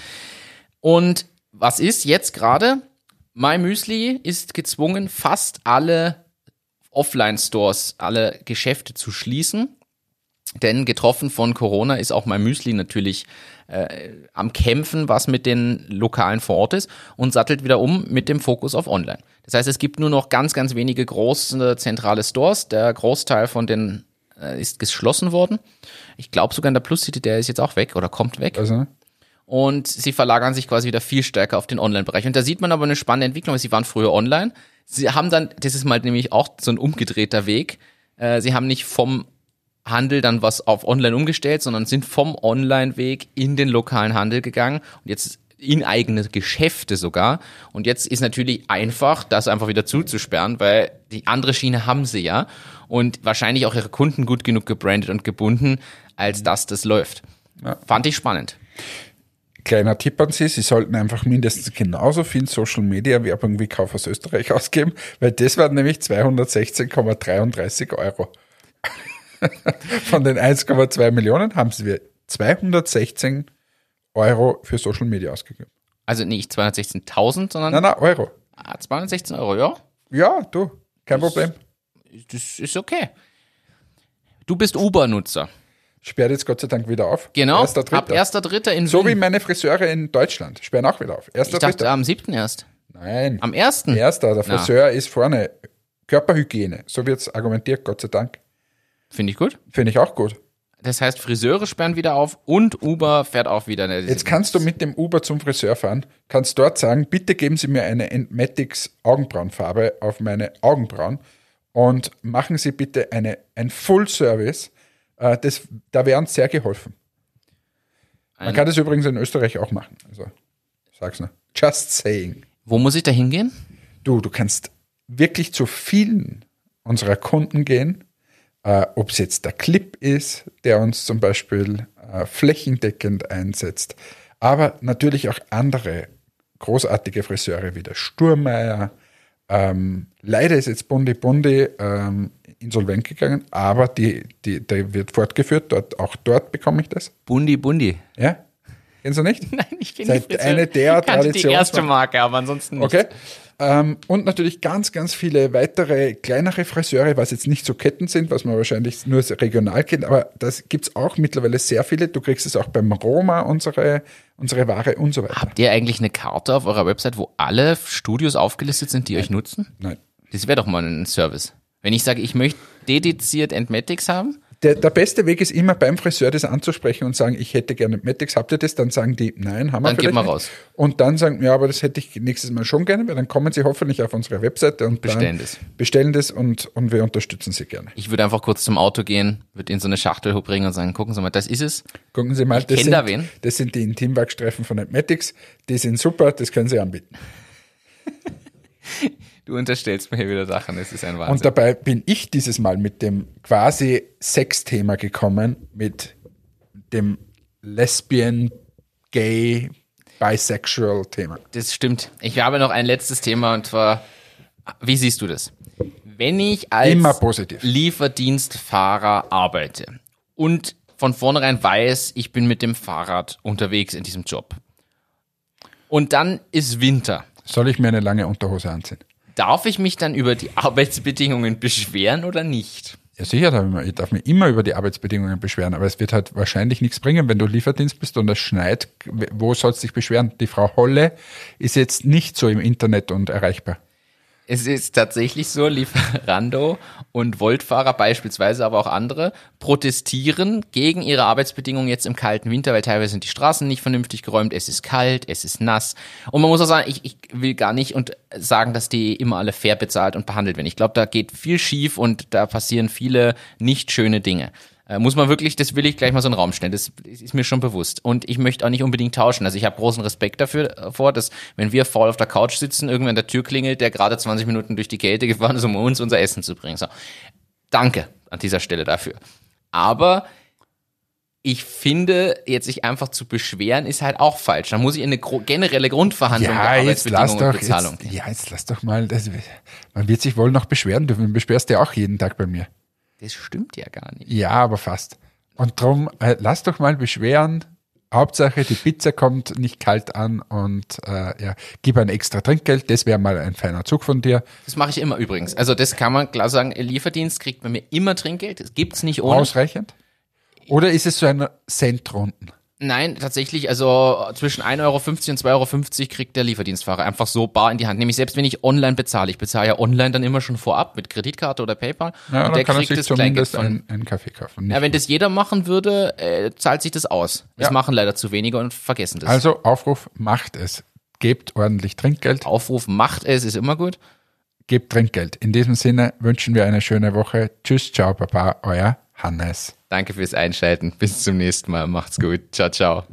Und was ist jetzt gerade? My Müsli ist gezwungen, fast alle Offline-Stores, alle Geschäfte zu schließen. Denn getroffen von Corona ist auch My Müsli natürlich äh, am Kämpfen, was mit den Lokalen vor Ort ist und sattelt wieder um mit dem Fokus auf Online. Das heißt, es gibt nur noch ganz, ganz wenige große zentrale Stores. Der Großteil von denen äh, ist geschlossen worden. Ich glaube sogar in der Plus City, der ist jetzt auch weg oder kommt weg Also, und sie verlagern sich quasi wieder viel stärker auf den Online-Bereich. Und da sieht man aber eine spannende Entwicklung, weil sie waren früher online. Sie haben dann, das ist mal nämlich auch so ein umgedrehter Weg. Äh, sie haben nicht vom Handel dann was auf Online umgestellt, sondern sind vom Online-Weg in den lokalen Handel gegangen und jetzt in eigene Geschäfte sogar. Und jetzt ist natürlich einfach, das einfach wieder zuzusperren, weil die andere Schiene haben sie ja und wahrscheinlich auch ihre Kunden gut genug gebrandet und gebunden, als dass das läuft. Ja. Fand ich spannend. Kleiner Tipp an Sie, Sie sollten einfach mindestens genauso viel Social Media Werbung wie Kaufhaus Österreich ausgeben, weil das waren nämlich 216,33 Euro. Von den 1,2 Millionen haben Sie wir 216 Euro für Social Media ausgegeben. Also nicht 216.000, sondern Nein, nein, Euro. ah, 216 Euro, ja. Ja, du, kein Problem. Das ist okay. Du bist Uber-Nutzer. Sperrt jetzt Gott sei Dank wieder auf. Genau. Erster, Ab Dritter. 1.3. in So wie Wien. meine Friseure in Deutschland. Sperren auch wieder auf. Erster, Ich dachte Dritter. am 7. erst. Nein. Am 1. Erster, der Na. Friseur ist vorne. Körperhygiene. So wird's argumentiert, Gott sei Dank. Finde ich gut. Finde ich auch gut. Das heißt, Friseure sperren wieder auf und Uber fährt auch wieder. eine- Jetzt kannst du mit dem Uber zum Friseur fahren, kannst dort sagen, bitte geben Sie mir eine Entmatics Augenbrauenfarbe auf meine Augenbrauen und machen Sie bitte eine, ein Full Service. Äh, das, da wäre uns sehr geholfen. Man Ein- kann das übrigens in Österreich auch machen. Also, sag's nur. Just saying. Wo muss ich da hingehen? Du, du kannst wirklich zu vielen unserer Kunden gehen, äh, ob es jetzt der Clip ist, der uns zum Beispiel äh, flächendeckend einsetzt, aber natürlich auch andere großartige Friseure wie der Sturmeier. Ähm, leider ist jetzt Bundi Bundi ähm, insolvent gegangen, aber die, die, der wird fortgeführt. Dort, auch dort bekomme ich das. Bundi Bundi. Ja? Kennst du nicht? Nein, ich kenne Friseure. eine der ich kannte die erste Marke, aber ansonsten nicht. Okay. Ähm, und natürlich ganz, ganz viele weitere kleinere Friseure, was jetzt nicht so Ketten sind, was man wahrscheinlich nur regional kennt, aber das gibt's auch mittlerweile sehr viele. Du kriegst es auch beim Roma, unsere, unsere Ware und so weiter. Habt ihr eigentlich eine Karte auf eurer Website, wo alle Studios aufgelistet sind, die euch nutzen? Nein. Das wäre doch mal ein Service. Wenn ich sage, ich möchte dediziert Entmatics haben, Der, der beste Weg ist immer beim Friseur das anzusprechen und sagen, ich hätte gerne Matics, habt ihr das? Dann sagen die, nein, haben wir Dann mal nicht. raus. Und dann sagen, ja, aber das hätte ich nächstes Mal schon gerne, weil dann kommen sie hoffentlich auf unsere Webseite und Bestellen das. bestellen das und, und wir unterstützen sie gerne. ich würde einfach kurz zum Auto gehen, würde in so eine Schachtel bringen und sagen, gucken Sie mal, das ist es. Gucken Sie mal, das, sind, da wen. das sind die Intimwachstreifen von Matics. Die sind super, das können Sie anbieten. Du unterstellst mir hier wieder Sachen, das ist ein Wahnsinn. Und dabei bin ich dieses Mal mit dem quasi Sex-Thema gekommen, mit dem Lesbian, Gay, Bisexual Thema. Das stimmt. Ich habe noch ein letztes Thema und zwar, wie siehst du das? Wenn ich als Immer positiv. Lieferdienstfahrer arbeite und von vornherein weiß, ich bin mit dem Fahrrad unterwegs in diesem Job und dann ist Winter, Soll ich mir eine lange Unterhose anziehen? Darf ich mich dann über die Arbeitsbedingungen beschweren oder nicht? Ja, sicher, ich darf mich immer über die Arbeitsbedingungen beschweren, aber es wird halt wahrscheinlich nichts bringen, wenn du Lieferdienst bist und es schneit. Wo sollst du dich beschweren? Die Frau Holle ist jetzt nicht so im Internet und erreichbar. Es ist tatsächlich so, Lieferando und Voltfahrer beispielsweise, aber auch andere, protestieren gegen ihre Arbeitsbedingungen jetzt im kalten Winter, weil teilweise sind die Straßen nicht vernünftig geräumt, es ist kalt, es ist nass. Und man muss auch sagen, ich, ich will gar nicht und sagen, dass die immer alle fair bezahlt und behandelt werden. Ich glaube, da geht viel schief und da passieren viele nicht schöne Dinge. Äh, muss man wirklich, das will ich gleich mal so in den Raum stellen, das ist mir schon bewusst. Und ich möchte auch nicht unbedingt tauschen. Also ich habe großen Respekt dafür äh, vor, dass wenn wir faul auf der Couch sitzen, irgendwann der Tür klingelt, der gerade 20 Minuten durch die Kälte gefahren ist, um uns unser Essen zu bringen. So. Danke an dieser Stelle dafür. Aber ich finde, jetzt sich einfach zu beschweren, ist halt auch falsch. Da muss ich in eine generelle Grundverhandlung der Ja, jetzt lass doch, und Bezahlung. jetzt, ja, jetzt lass doch mal, das, man wird sich wohl noch beschweren dürfen. Du beschwerst ja auch jeden Tag bei mir. Das stimmt ja gar nicht. Ja, aber fast. Und drum, äh, lass doch mal beschweren. Hauptsache, die Pizza kommt nicht kalt an und äh, ja, gib ein extra Trinkgeld. Das wäre mal ein feiner Zug von dir. Das mache ich immer übrigens. Also das kann man klar sagen, Lieferdienst kriegt bei mir immer Trinkgeld. Das gibt's nicht ohne. Ausreichend? Oder ist es so ein Centrunden? Nein, tatsächlich, also zwischen 1,50 Euro und 2,50 Euro kriegt der Lieferdienstfahrer einfach so bar in die Hand. Nämlich selbst wenn ich online bezahle. Ich bezahle ja online dann immer schon vorab mit Kreditkarte oder PayPal. Ja, und der kann kriegt sich das zumindest von. einen, einen Kaffee kaufen. Ja, wenn das jeder machen würde, äh, zahlt sich das aus. Das Ja. machen leider zu wenige und vergessen das. also Aufruf, macht es. Gebt ordentlich Trinkgeld. Aufruf macht es, ist immer gut. Gebt Trinkgeld. In diesem Sinne wünschen wir eine schöne Woche. Tschüss, ciao, Papa, euer Hannes. Danke fürs Einschalten. Bis zum nächsten Mal. Macht's gut. Ciao, ciao.